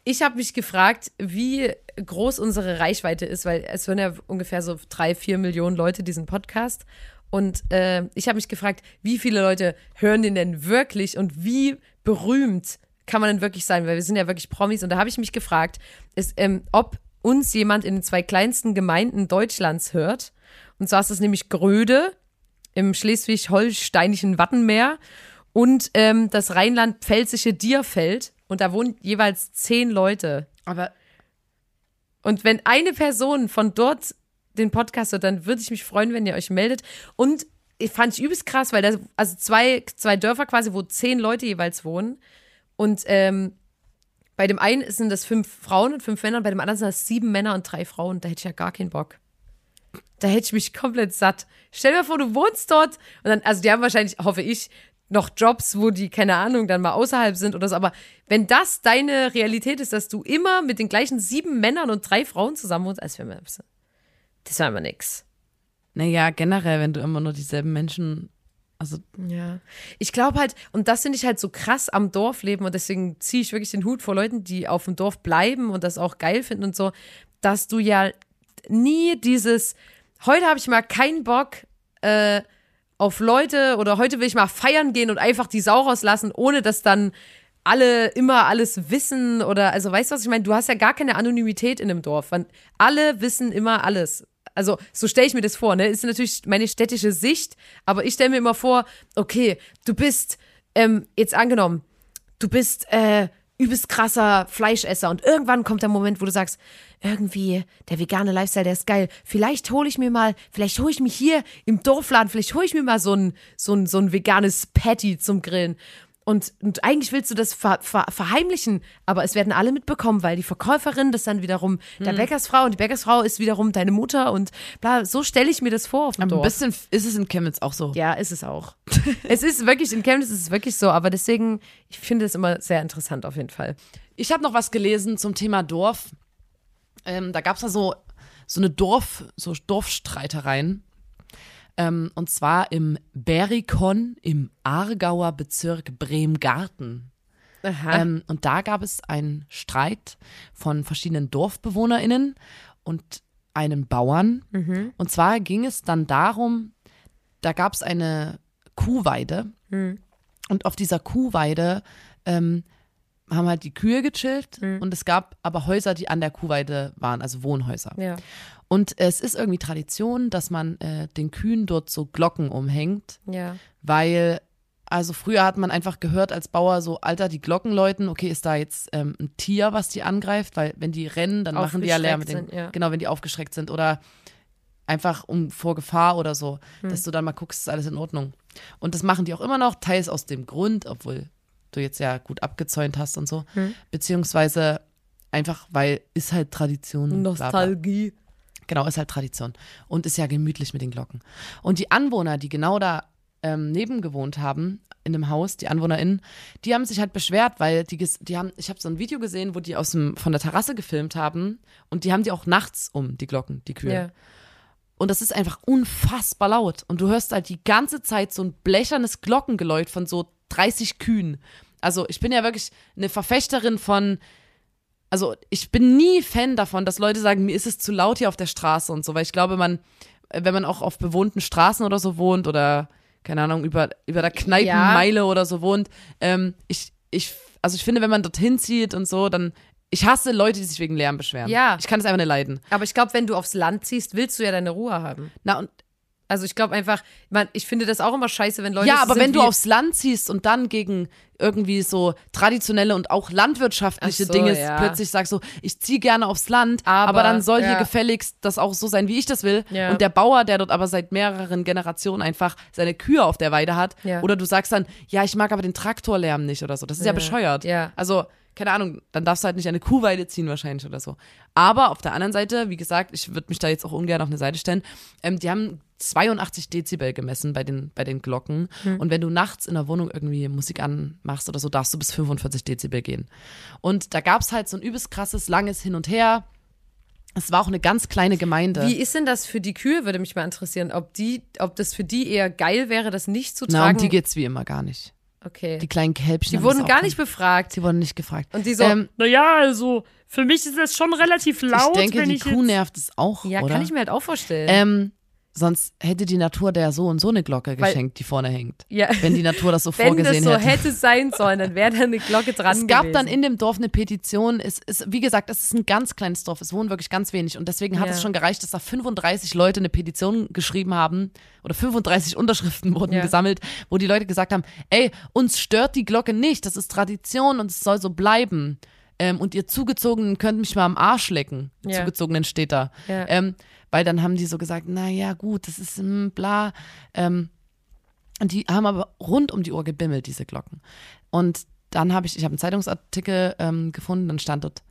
Ich habe mich gefragt, wie groß unsere Reichweite ist, weil es hören ja ungefähr so drei, vier Millionen Leute diesen Podcast. Und äh, ich habe mich gefragt, wie viele Leute hören den denn wirklich und wie berühmt kann man denn wirklich sein? Weil wir sind ja wirklich Promis. Und da habe ich mich gefragt, ist, ähm, ob uns jemand in den zwei kleinsten Gemeinden Deutschlands hört. Und zwar ist es nämlich Gröde im schleswig-holsteinischen Wattenmeer und ähm, das rheinland-pfälzische Dierfeld. Und da wohnen jeweils zehn Leute. Aber Und wenn eine Person von dort den Podcast hört, dann würde ich mich freuen, wenn ihr euch meldet. Und ich fand ich übelst krass, weil da, also zwei, zwei Dörfer quasi, wo zehn Leute jeweils wohnen. Und ähm, bei dem einen sind das fünf Frauen und fünf Männer, und bei dem anderen sind das sieben Männer und drei Frauen. Da hätte ich ja gar keinen Bock. Da hätte ich mich komplett satt. Stell dir vor, du wohnst dort und dann, also die haben wahrscheinlich, hoffe ich, noch Jobs, wo die, keine Ahnung, dann mal außerhalb sind oder so. Aber wenn das deine Realität ist, dass du immer mit den gleichen sieben Männern und drei Frauen zusammen wohnst, als wäre mir, das wäre immer nix. naja, generell, wenn du immer nur dieselben Menschen, also Ja. Ich glaube halt, und das finde ich halt so krass am Dorfleben und deswegen ziehe ich wirklich den Hut vor Leuten, die auf dem Dorf bleiben und das auch geil finden und so, dass du ja nie dieses, heute habe ich mal keinen Bock äh, auf Leute oder heute will ich mal feiern gehen und einfach die Sau rauslassen, ohne dass dann alle immer alles wissen oder, also weißt du, was ich meine? Du hast ja gar keine Anonymität in einem Dorf. Alle wissen immer alles. Also, so stelle ich mir das vor, ne? Ist natürlich meine städtische Sicht, aber ich stelle mir immer vor, okay, du bist, ähm, jetzt angenommen, du bist, äh, übelst krasser Fleischesser und irgendwann kommt der Moment, wo du sagst, irgendwie, der vegane Lifestyle, der ist geil. Vielleicht hole ich mir mal, vielleicht hole ich mich hier im Dorfladen, vielleicht hole ich mir mal so ein, so ein, so ein veganes Patty zum Grillen. Und, und eigentlich willst du das ver, ver, verheimlichen, aber es werden alle mitbekommen, weil die Verkäuferin, das dann wiederum der Hm. Bäckersfrau und die Bäckersfrau ist wiederum deine Mutter und bla, so stelle ich mir das vor auf dem Ein Dorf. bisschen ist es in Chemnitz auch so. Ja, ist es auch. es ist wirklich, in Chemnitz ist es wirklich so, aber deswegen, ich finde es immer sehr interessant auf jeden Fall. Ich habe noch was gelesen zum Thema Dorf. Ähm, da gab es da so, so eine Dorf, so Dorfstreitereien. Ähm, und zwar im Berikon im Aargauer Bezirk Bremgarten. Ähm, und da gab es einen Streit von verschiedenen DorfbewohnerInnen und einem Bauern. Und zwar ging es dann darum, da gab es eine Kuhweide. Und auf dieser Kuhweide ähm, haben halt die Kühe gechillt. Und es gab aber Häuser, die an der Kuhweide waren, also Wohnhäuser. ja. Und es ist irgendwie Tradition, dass man äh, den Kühen dort so Glocken umhängt Ja. weil also früher hat man einfach gehört als Bauer so, Alter, die Glocken läuten, okay, ist da jetzt ähm, ein Tier, was die angreift, weil wenn die rennen, dann machen die ja Lärm den, sind, ja. genau, wenn die aufgeschreckt sind oder einfach um vor Gefahr oder so, Hm. dass du dann mal guckst, ist alles in Ordnung. Und das machen die auch immer noch, teils aus dem Grund, obwohl du jetzt ja gut abgezäunt hast und so, Hm. beziehungsweise einfach, weil ist halt Tradition. bla, bla. Nostalgie. Genau, ist halt Tradition. Und ist ja gemütlich mit den Glocken. Und die Anwohner, die genau da ähm, neben gewohnt haben, in dem Haus, die AnwohnerInnen, die haben sich halt beschwert, weil die, die haben, ich habe so ein Video gesehen, wo die aus dem, von der Terrasse gefilmt haben und die haben die auch nachts um, die Glocken, die Kühe. Ja. Und das ist einfach unfassbar laut. Und du hörst halt die ganze Zeit so ein blechernes Glockengeläut von so 30 Kühen. Also ich bin ja wirklich eine Verfechterin von, also ich bin nie Fan davon, dass Leute sagen, mir ist es zu laut hier auf der Straße und so, weil ich glaube, man, wenn man auch auf bewohnten Straßen oder so wohnt oder, keine Ahnung, über, über der Kneipenmeile oder so wohnt, ähm, ich, ich, also ich finde, wenn man dorthin zieht und so, dann, ich hasse Leute, die sich wegen Lärm beschweren. Ja. Ich kann es einfach nicht leiden. Aber ich glaube, wenn du aufs Land ziehst, willst du ja deine Ruhe haben. Na und Also ich glaube einfach, ich, mein, ich finde das auch immer scheiße, wenn Leute Ja, aber wenn du aufs Land ziehst und dann gegen irgendwie so traditionelle und auch landwirtschaftliche so, Dinge ja. plötzlich sagst so, ich ziehe gerne aufs Land, Aber, aber, dann soll hier ja. gefälligst das auch so sein, wie ich das will. Ja. Und der Bauer, der dort aber seit mehreren Generationen einfach seine Kühe auf der Weide hat, oder du sagst dann, ja, ich mag aber den Traktorlärm nicht oder so. Das ist ja, bescheuert. Ja. Also, keine Ahnung, dann darfst du halt nicht eine Kuhweide ziehen wahrscheinlich oder so. Aber auf der anderen Seite, wie gesagt, ich würde mich da jetzt auch ungern auf eine Seite stellen, ähm, die haben 82 Dezibel gemessen bei den, bei den Glocken. Und wenn du nachts in der Wohnung irgendwie Musik anmachst oder so, darfst du bis 45 Dezibel gehen. Und da gab's halt so ein übelst krasses, langes Hin und Her. Es war auch eine ganz kleine Gemeinde. Wie ist denn das für die Kühe, würde mich mal interessieren, ob die, ob das für die eher geil wäre, das nicht zu Na, tragen. um die geht's wie immer gar nicht. Okay. Die Die, kleinen Kälbchen. haben wurden gar nicht befragt. Sie wurden nicht gefragt. Und die so, ähm, Naja, also für mich ist das schon relativ laut, ich denke, wenn die ich Kuh jetzt nervt es auch, ja, oder? kann ich mir halt auch vorstellen. Ähm, sonst hätte die Natur der so und so eine Glocke geschenkt, die vorne hängt. ja. Wenn die Natur das so Wenn das vorgesehen so hätte. hätte sein sollen, dann wäre da eine Glocke dran Es gab gewesen. dann in dem Dorf eine Petition. Es ist, wie gesagt, es ist ein ganz kleines Dorf. Es wohnen wirklich ganz wenig. Und deswegen hat Ja. es schon gereicht, dass da 35 Leute eine Petition geschrieben haben oder 35 Unterschriften wurden Ja. gesammelt, wo die Leute gesagt haben, ey, uns stört die Glocke nicht. Das ist Tradition und es soll so bleiben. Ähm, und ihr Zugezogenen könnt mich mal am Arsch lecken. Ja. Zugezogenen steht da. Ja. Ähm, weil dann haben die so gesagt, na ja, gut, das ist hm, bla. Ähm, und die haben aber rund um die Uhr gebimmelt, diese Glocken. Und dann habe ich, ich habe einen Zeitungsartikel ähm, gefunden, dann stand dort,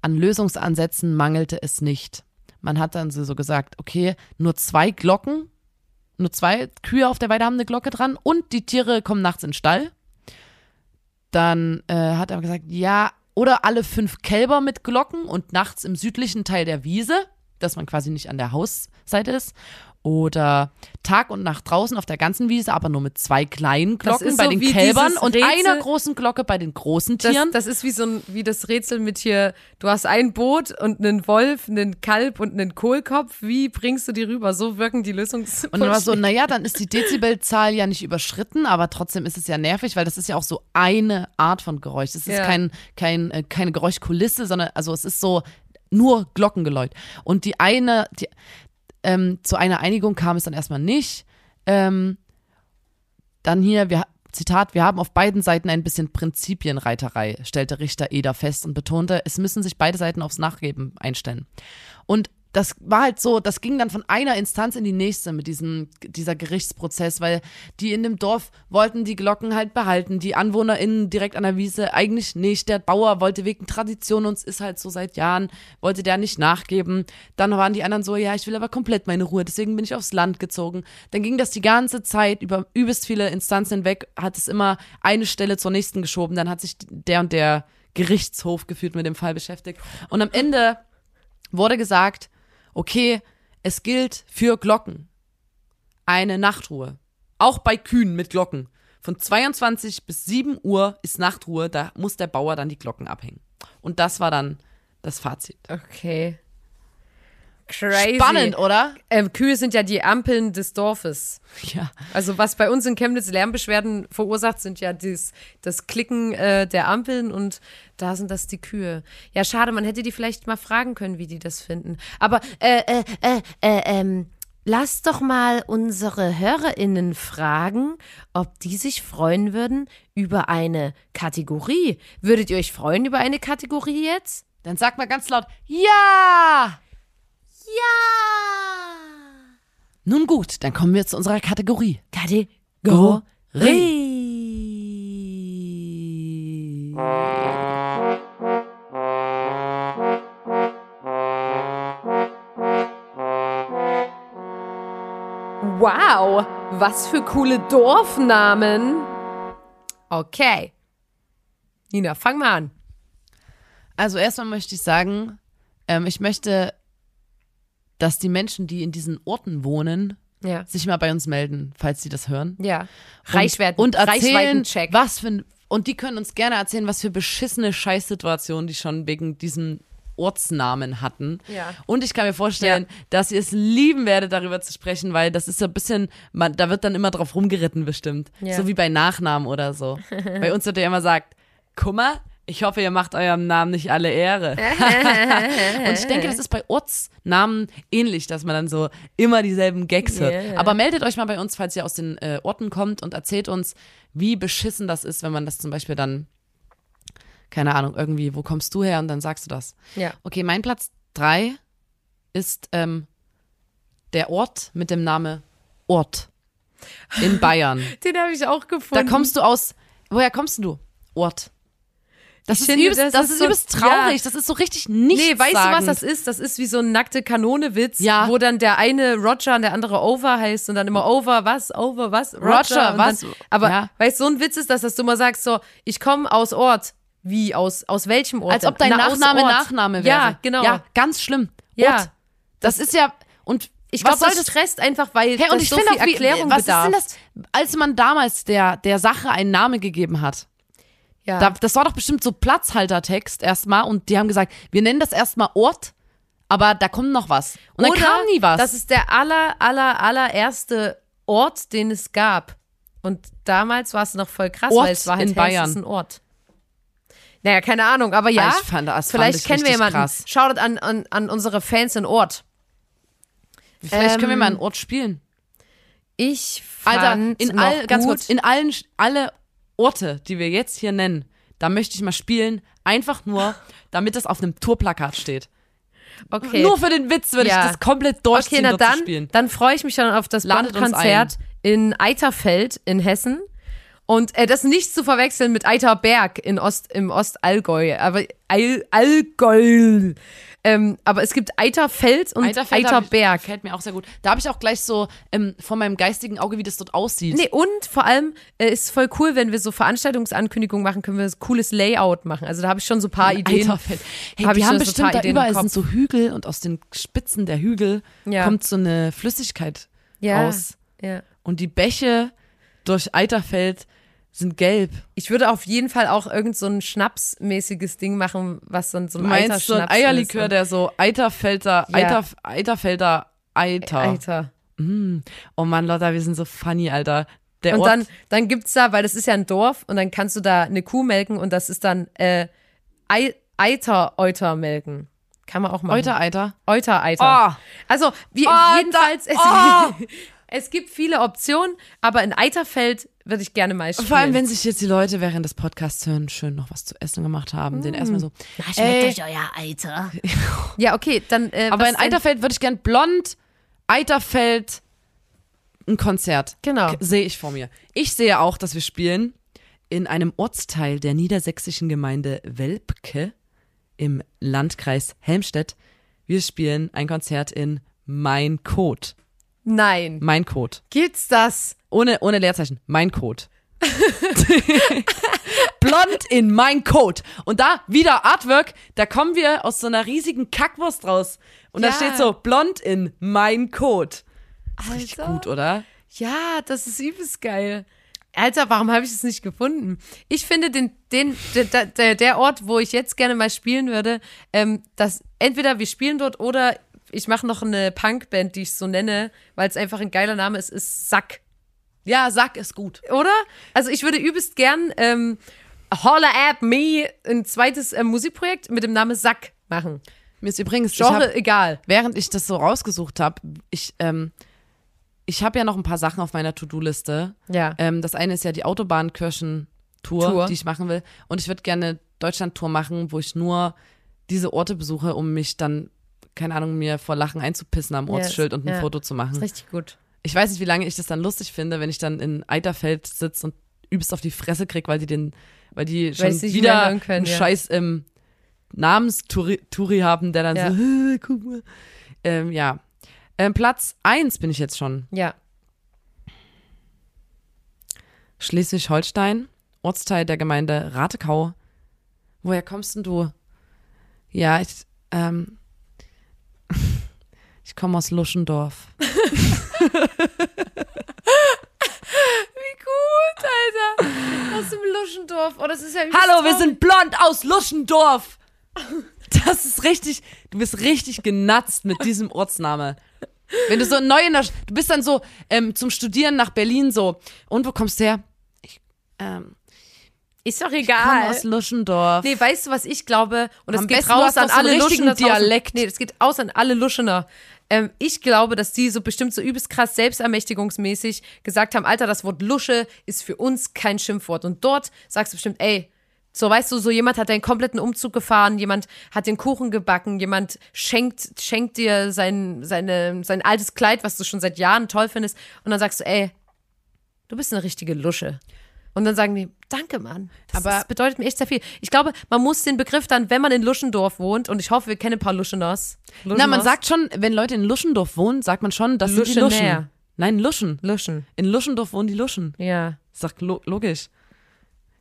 an Lösungsansätzen mangelte es nicht. Man hat dann so so gesagt, okay, nur zwei Glocken, nur zwei Kühe auf der Weide haben eine Glocke dran und die Tiere kommen nachts in den Stall. Dann äh, hat er gesagt, ja, oder alle fünf Kälber mit Glocken und nachts im südlichen Teil der Wiese, dass man quasi nicht an der Hausseite ist. Oder Tag und Nacht draußen auf der ganzen Wiese, aber nur mit zwei kleinen Das Glocken bei so den Kälbern und Rätsel- einer großen Glocke bei den großen das, Tieren. das ist wie so ein, wie das Rätsel mit hier, du hast ein Boot und einen Wolf, einen Kalb und einen Kohlkopf. Wie bringst du die rüber? So wirken die Lösungs. Und dann war so, naja, dann ist die Dezibelzahl ja nicht überschritten, aber trotzdem ist es ja nervig, weil das ist ja auch so eine Art von Geräusch. Es ist Ja. kein, kein, äh, keine Geräuschkulisse, sondern also es ist so nur Glockengeläut. Und die eine, die, ähm, zu einer Einigung kam es dann erstmal nicht. Ähm, dann hier, wir, Zitat, wir haben auf beiden Seiten ein bisschen Prinzipienreiterei, stellte Richter Eder fest und betonte, es müssen sich beide Seiten aufs Nachgeben einstellen. Und das war halt so, das ging dann von einer Instanz in die nächste mit diesem, dieser Gerichtsprozess, weil die in dem Dorf wollten die Glocken halt behalten, die AnwohnerInnen direkt an der Wiese eigentlich nicht. Der Bauer wollte wegen Tradition, uns ist halt so seit Jahren, wollte der nicht nachgeben. Dann waren die anderen so, ja, ich will aber komplett meine Ruhe, deswegen bin ich aufs Land gezogen. Dann ging das die ganze Zeit über übelst viele Instanzen hinweg, hat es immer eine Stelle zur nächsten geschoben, dann hat sich der und der Gerichtshof gefühlt mit dem Fall beschäftigt. Und am Ende wurde gesagt, okay, es gilt für Glocken eine Nachtruhe. Auch bei Kühen mit Glocken. Von 22 bis 7 Uhr ist Nachtruhe, da muss der Bauer dann die Glocken abhängen. Und das war dann das Fazit. Okay. Crazy. Spannend, oder? Ähm, Kühe sind ja die Ampeln des Dorfes. Ja. Also was bei uns in Chemnitz Lärmbeschwerden verursacht, sind ja dies, das Klicken äh, der Ampeln und da sind das die Kühe. Ja, schade, man hätte die vielleicht mal fragen können, wie die das finden. Aber äh, äh, äh, äh, ähm, lass doch mal unsere HörerInnen fragen, ob die sich freuen würden über eine Kategorie. Würdet ihr euch freuen über eine Kategorie jetzt? Dann sag mal ganz laut, ja! Ja! Nun gut, dann kommen wir zu unserer Kategorie. Kategorie. wow, was für coole Dorfnamen. Okay. Nina, fang mal an. Also erstmal möchte ich sagen, ähm, ich möchte, dass die Menschen, die in diesen Orten wohnen, Ja. sich mal bei uns melden, falls sie das hören. Ja. Und- Reichweiten, und erzählen, was für ein, und die können uns gerne erzählen, was für beschissene Scheißsituationen die schon wegen diesem Ortsnamen hatten. Ja. Und ich kann mir vorstellen, dass ihr es lieben werdet, darüber zu sprechen, weil das ist so ein bisschen, man, da wird dann immer drauf rumgeritten bestimmt. Ja. So wie bei Nachnamen oder so. bei uns wird ja immer gesagt, guck mal, ich hoffe, ihr macht eurem Namen nicht alle Ehre. Und ich denke, das ist bei Ortsnamen ähnlich, dass man dann so immer dieselben Gags hört. Yeah. Aber meldet euch mal bei uns, falls ihr aus den äh, Orten kommt und erzählt uns, wie beschissen das ist, wenn man das zum Beispiel dann, keine Ahnung, irgendwie, wo kommst du her? Und dann sagst du das. Ja. Okay, mein Platz drei ist ähm, der Ort mit dem Namen Ort in Bayern. Den habe ich auch Da gefunden. kommst du aus, woher kommst du? Ort. Das Ich ist finde, übelst, das, das ist so- übelst traurig. Das ist so richtig nichts. Nee, weißt du, was das ist? Das ist wie so ein nackte Kanone-Witz, Ja. wo dann der eine Roger und der andere Over heißt und dann immer Over, was, Over, was, Roger, Roger, was? Dann, aber Ja. weißt du, so ein Witz ist das, dass du mal sagst so, ich komme aus Ort. Wie, aus, aus welchem Ort? Als ob dein Na, Nachname. Nachname wäre. Ja, genau. Ja, ganz schlimm. Ja. Ort. Das, ist ja, und Ich was glaube, soll das das stresst einfach, weil Hey, und das ich so finde viel auch, wie, Erklärung was bedarf. ist denn das, als man damals der, der Sache einen Namen gegeben hat? Ja. Da, das war doch bestimmt so Platzhaltertext erstmal und die haben gesagt, wir nennen das erstmal Ort, aber da kommt noch was. Und dann Oder kam nie was. Das ist der aller, aller, allererste Ort, den es gab. Und damals war es noch voll krass, Ort weil es war halt in Bayern. ein Ort. Naja, keine Ahnung, aber ja. Ah, ich fand das- vielleicht fand kennen wir jemanden. krass. Schaut an, an, an unsere Fans in Ort. Vielleicht können wir ähm, mal einen Ort spielen. Ich fand Alter, in noch all, ganz gut, kurz, in allen, alle Orte, die wir jetzt hier nennen, da möchte ich mal spielen, einfach nur, damit das auf einem Tourplakat steht. okay. Nur für den Witz würde Ja. ich das komplett Okay, durchziehen, na dort zu dann, spielen. dann freue ich mich schon auf das Ladet Bandkonzert in Eiterfeld in Hessen. Und äh, das nicht zu verwechseln mit Eiterberg in Ost, im Ostallgäu. Aber All, Allgäu. Ähm, aber es gibt Eiterfeld und Eiterfeld Eiterberg. Ich, gefällt mir auch sehr gut. Da habe ich auch gleich so ähm, vor meinem geistigen Auge, wie das dort aussieht. Nee, und vor allem äh, ist voll cool, wenn wir so Veranstaltungsankündigungen machen, können wir ein cooles Layout machen. Also da habe ich schon so ein paar Ideen. Eiterfeld. Hey, Hab die haben so bestimmt da Ideen überall sind so Hügel und aus den Spitzen der Hügel Ja. kommt so eine Flüssigkeit Ja. raus. Ja. Und die Bäche durch Eiterfeld sind gelb. Ich würde auf jeden Fall auch irgend so ein Schnapsmäßiges Ding machen, was dann so ein Du meinst so ein Eiterschnaps Eierlikör, der so Eiterfelder, Ja. Eiter, Eiterfelder Eiter. Eiter. Oh Mann, Lotta, wir sind so funny, Alter. Der Und Ort, dann, dann gibt's da, weil das ist ja ein Dorf, und dann kannst du da eine Kuh melken und das ist dann äh, Ei, Eiter, Euter melken. Kann man auch machen. Euter Eiter. Euter, Eiter. Oh. Also, wie, Oh, jedenfalls, da- es, es gibt viele Optionen, aber in Eiterfeld würde ich gerne mal spielen. Vor allem, wenn sich jetzt die Leute während des Podcasts hören, schön noch was zu essen gemacht haben, den erstmal so. Na, schmeckt euch euer Eiter. Ja, okay, dann. Äh, Aber in? Eiterfeld würde ich gern blond, Eiterfeld, ein Konzert. Genau. Sehe ich vor mir. Ich sehe auch, dass wir spielen in einem Ortsteil der niedersächsischen Gemeinde Welpke im Landkreis Helmstedt. Wir spielen ein Konzert in Mein Code. Nein. Mein Code. Gibt's das? Ohne, ohne Leerzeichen. Mein Code. Blond in mein Code. Und da wieder Artwork, da kommen wir aus so einer riesigen Kackwurst raus. Und da Ja. steht so, blond in mein Code. Richtig Alter. gut, oder? Ja, das ist übelst geil. Alter, warum habe ich es nicht gefunden? Ich finde den, den, der, der, der Ort, wo ich jetzt gerne mal spielen würde, ähm, dass entweder wir spielen dort oder ich mache noch eine Punkband, die ich so nenne, weil es einfach ein geiler Name ist, ist Sack. Ja, Sack ist gut. Oder? Also ich würde übelst gern ähm, Holla at Me, ein zweites ähm, Musikprojekt mit dem Namen Sack machen. Mir ist übrigens, Genre hab, egal. während ich das so rausgesucht habe, ich, ähm, ich habe ja noch ein paar Sachen auf meiner To-Do-Liste. Ja. Ähm, das eine ist ja die Autobahnkirchen-Tour, Tour. die ich machen will. Und ich würde gerne Deutschland-Tour machen, wo ich nur diese Orte besuche, um mich dann, keine Ahnung, mir vor Lachen einzupissen am Ortsschild und ein ja. Foto zu machen. Richtig gut. Ich weiß nicht, wie lange ich das dann lustig finde, wenn ich dann in Eiterfeld sitze und übelst auf die Fresse krieg, weil die den, weil die schon wieder können, einen ja. Scheiß im Namensturi haben, der dann Ja. so, "Hä, guck mal. Ähm, ja. Ähm, Platz eins bin ich jetzt schon. Ja. Schleswig-Holstein, Ortsteil der Gemeinde Ratekau. Woher kommst denn du? Ja, ich, ähm, ich komme aus Luschendorf. Wie gut, Alter. Aus dem Luschendorf. Oh, das ist ja Hallo, wir sind blond aus Luschendorf. Das ist richtig, du bist richtig genatzt mit diesem Ortsname. Wenn du so neu in der, du bist dann so ähm, zum Studieren nach Berlin so, und wo kommst du her? Ich, ähm, Ist doch egal. aus Luschendorf. Nee, weißt du, was ich glaube? Und das Am geht raus an so alle richtigen Luschener. Dialekt. Nee, das geht aus an alle Luschener. Ähm, ich glaube, dass die so bestimmt so übelst krass selbstermächtigungsmäßig gesagt haben, Alter, das Wort Lusche ist für uns kein Schimpfwort. Und dort sagst du bestimmt, ey, so weißt du, so jemand hat deinen kompletten Umzug gefahren, jemand hat den Kuchen gebacken, jemand schenkt, schenkt dir sein, seine, sein altes Kleid, was du schon seit Jahren toll findest. Und dann sagst du, ey, du bist eine richtige Lusche. Und dann sagen die, danke, Mann. Das, Aber- das bedeutet mir echt sehr viel. Ich glaube, man muss den Begriff dann, wenn man in Luschendorf wohnt, und ich hoffe, wir kennen ein paar Luscheners. Na, man Luscheners. sagt schon, wenn Leute in Luschendorf wohnen, sagt man schon, das sind die Luschener. Luschen. Nein, Luschen. Luschen. In Luschendorf wohnen die Luschen. Ja. Sagt lo logisch.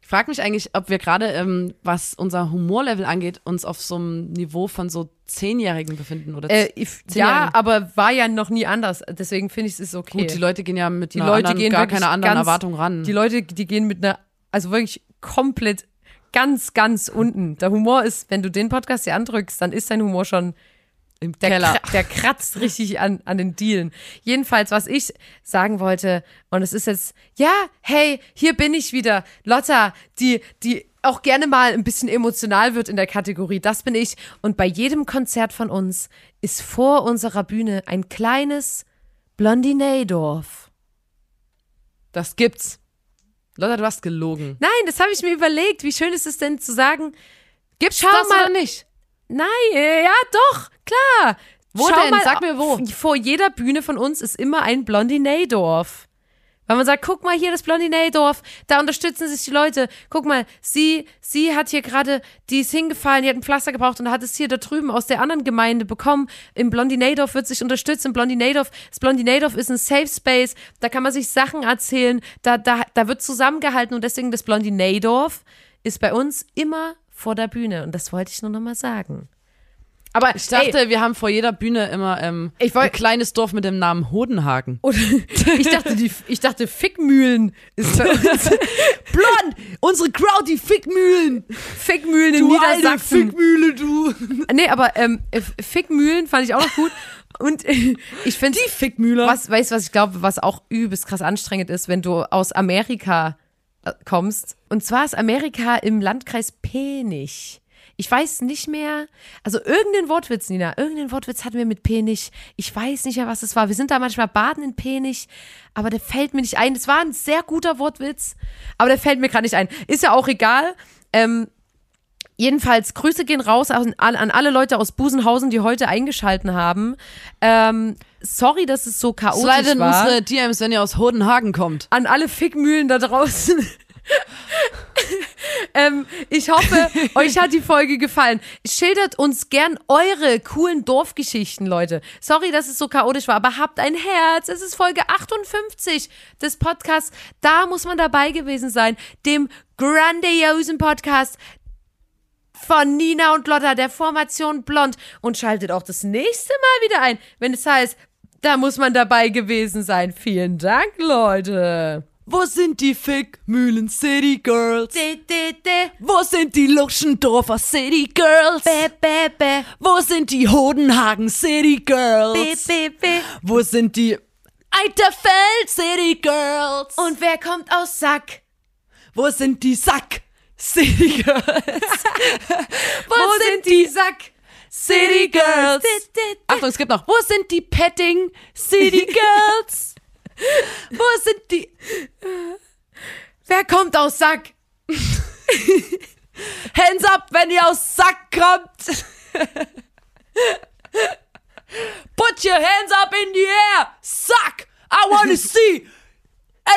Ich frage mich eigentlich, ob wir gerade, ähm, was unser Humorlevel angeht, uns auf so einem Niveau von so Zehnjährigen befinden oder Äh, ich, ja, aber war ja noch nie anders. Deswegen finde ich es ist okay. Gut, die Leute gehen ja mit Die einer Leute anderen, gehen gar keine anderen ganz- Erwartungen ran. Die Leute, die gehen mit einer, also wirklich komplett ganz, ganz unten. Der Humor ist, wenn du den Podcast hier andrückst, dann ist dein Humor schon Im der, Keller. kra- der kratzt richtig an, an den Dielen. Jedenfalls, was ich sagen wollte, und es ist jetzt, ja, hey, hier bin ich wieder. Lotta, die, die auch gerne mal ein bisschen emotional wird in der Kategorie, das bin ich. Und bei jedem Konzert von uns ist vor unserer Bühne ein kleines Blondinee-Dorf. Das gibt's. Lotta, du hast gelogen. Nein, das habe ich mir überlegt. Wie schön ist es denn zu sagen, Gibt's Schau das mal- oder nicht? Nein, äh, ja, doch, klar. Wo denn? Sag mir wo. Vor jeder Bühne von uns ist immer ein Blondinee-Dorf. Weil man sagt, guck mal hier das Blondinee-Dorf, da unterstützen sich die Leute. Guck mal, sie, sie hat hier gerade, die ist hingefallen, die hat ein Pflaster gebraucht und hat es hier da drüben aus der anderen Gemeinde bekommen. Im Blondinee-Dorf wird sich unterstützt. Im Blondinee-Dorf, das Blondinee-Dorf ist ein Safe Space, da kann man sich Sachen erzählen, da, da, da wird zusammengehalten und deswegen das Blondinee-Dorf ist bei uns immer vor der Bühne und das wollte ich nur noch mal sagen. Aber Ich dachte, wir haben vor jeder Bühne immer ähm, Ich wollt- ein kleines Dorf mit dem Namen Hodenhagen. Ich dachte, die, ich dachte, Fickmühlen ist bei uns. Blond! Unsere Crowd, die Fickmühlen! Fickmühlen in Niedersachsen. Fickmühle, du! Nee, aber ähm, äh, Fickmühlen fand ich auch noch gut. Und ich finde, Die Fickmühler. was, weißt du, was ich glaube, was auch übelst krass anstrengend ist, wenn du aus Amerika kommst. Und zwar ist Amerika im Landkreis Penich. Ich weiß nicht mehr. Also irgendein Wortwitz, Nina. Irgendein Wortwitz hatten wir mit Penich. Ich weiß nicht mehr, was es war. Wir sind da manchmal baden in Penich, aber der fällt mir nicht ein. Es war ein sehr guter Wortwitz, aber der fällt mir gerade nicht ein. Ist ja auch egal. Ähm, Jedenfalls, Grüße gehen raus an, an, alle Leute aus Busenhausen, die heute eingeschalten haben. Ähm, sorry, dass es so chaotisch Slidet war. unsere DMs, wenn ihr aus Hodenhagen kommt. An alle Fickmühlen da draußen. ähm, ich hoffe, euch hat die Folge gefallen. Schildert uns gern eure coolen Dorfgeschichten, Leute. Sorry, dass es so chaotisch war, aber habt ein Herz. Es ist Folge 58 des Podcasts. Da muss man dabei gewesen sein. Dem grandiosen Podcast von Nina und Lotta, der Formation Blond. Und schaltet auch das nächste Mal wieder ein, wenn es heißt, da muss man dabei gewesen sein. Vielen Dank, Leute. Wo sind die Fickmühlen City Girls? De, de, de. Wo sind die Luschendorfer City Girls? Bä, bä, bä. Wo sind die Hodenhagen City Girls? bä, bä. Wo sind die Eiterfeld City Girls? Und wer kommt aus Sack? wo sind die Sack City Girls? Wo, sind die Sack? City Girls? Achtung, es gibt noch. Wo sind die Petting City Girls? wo sind die Wer kommt aus Sack? Hands up, wenn ihr aus Sack kommt? Put your hands up in the air, Sack! I wanna see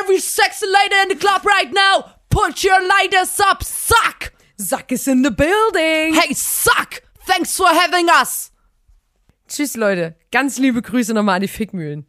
every sexy lady in the club right now. Put your lighters up, Sack! Sack is in the building. Hey, Sack! Thanks for having us! Tschüss, Leute. Ganz liebe Grüße nochmal an die Fickmühlen.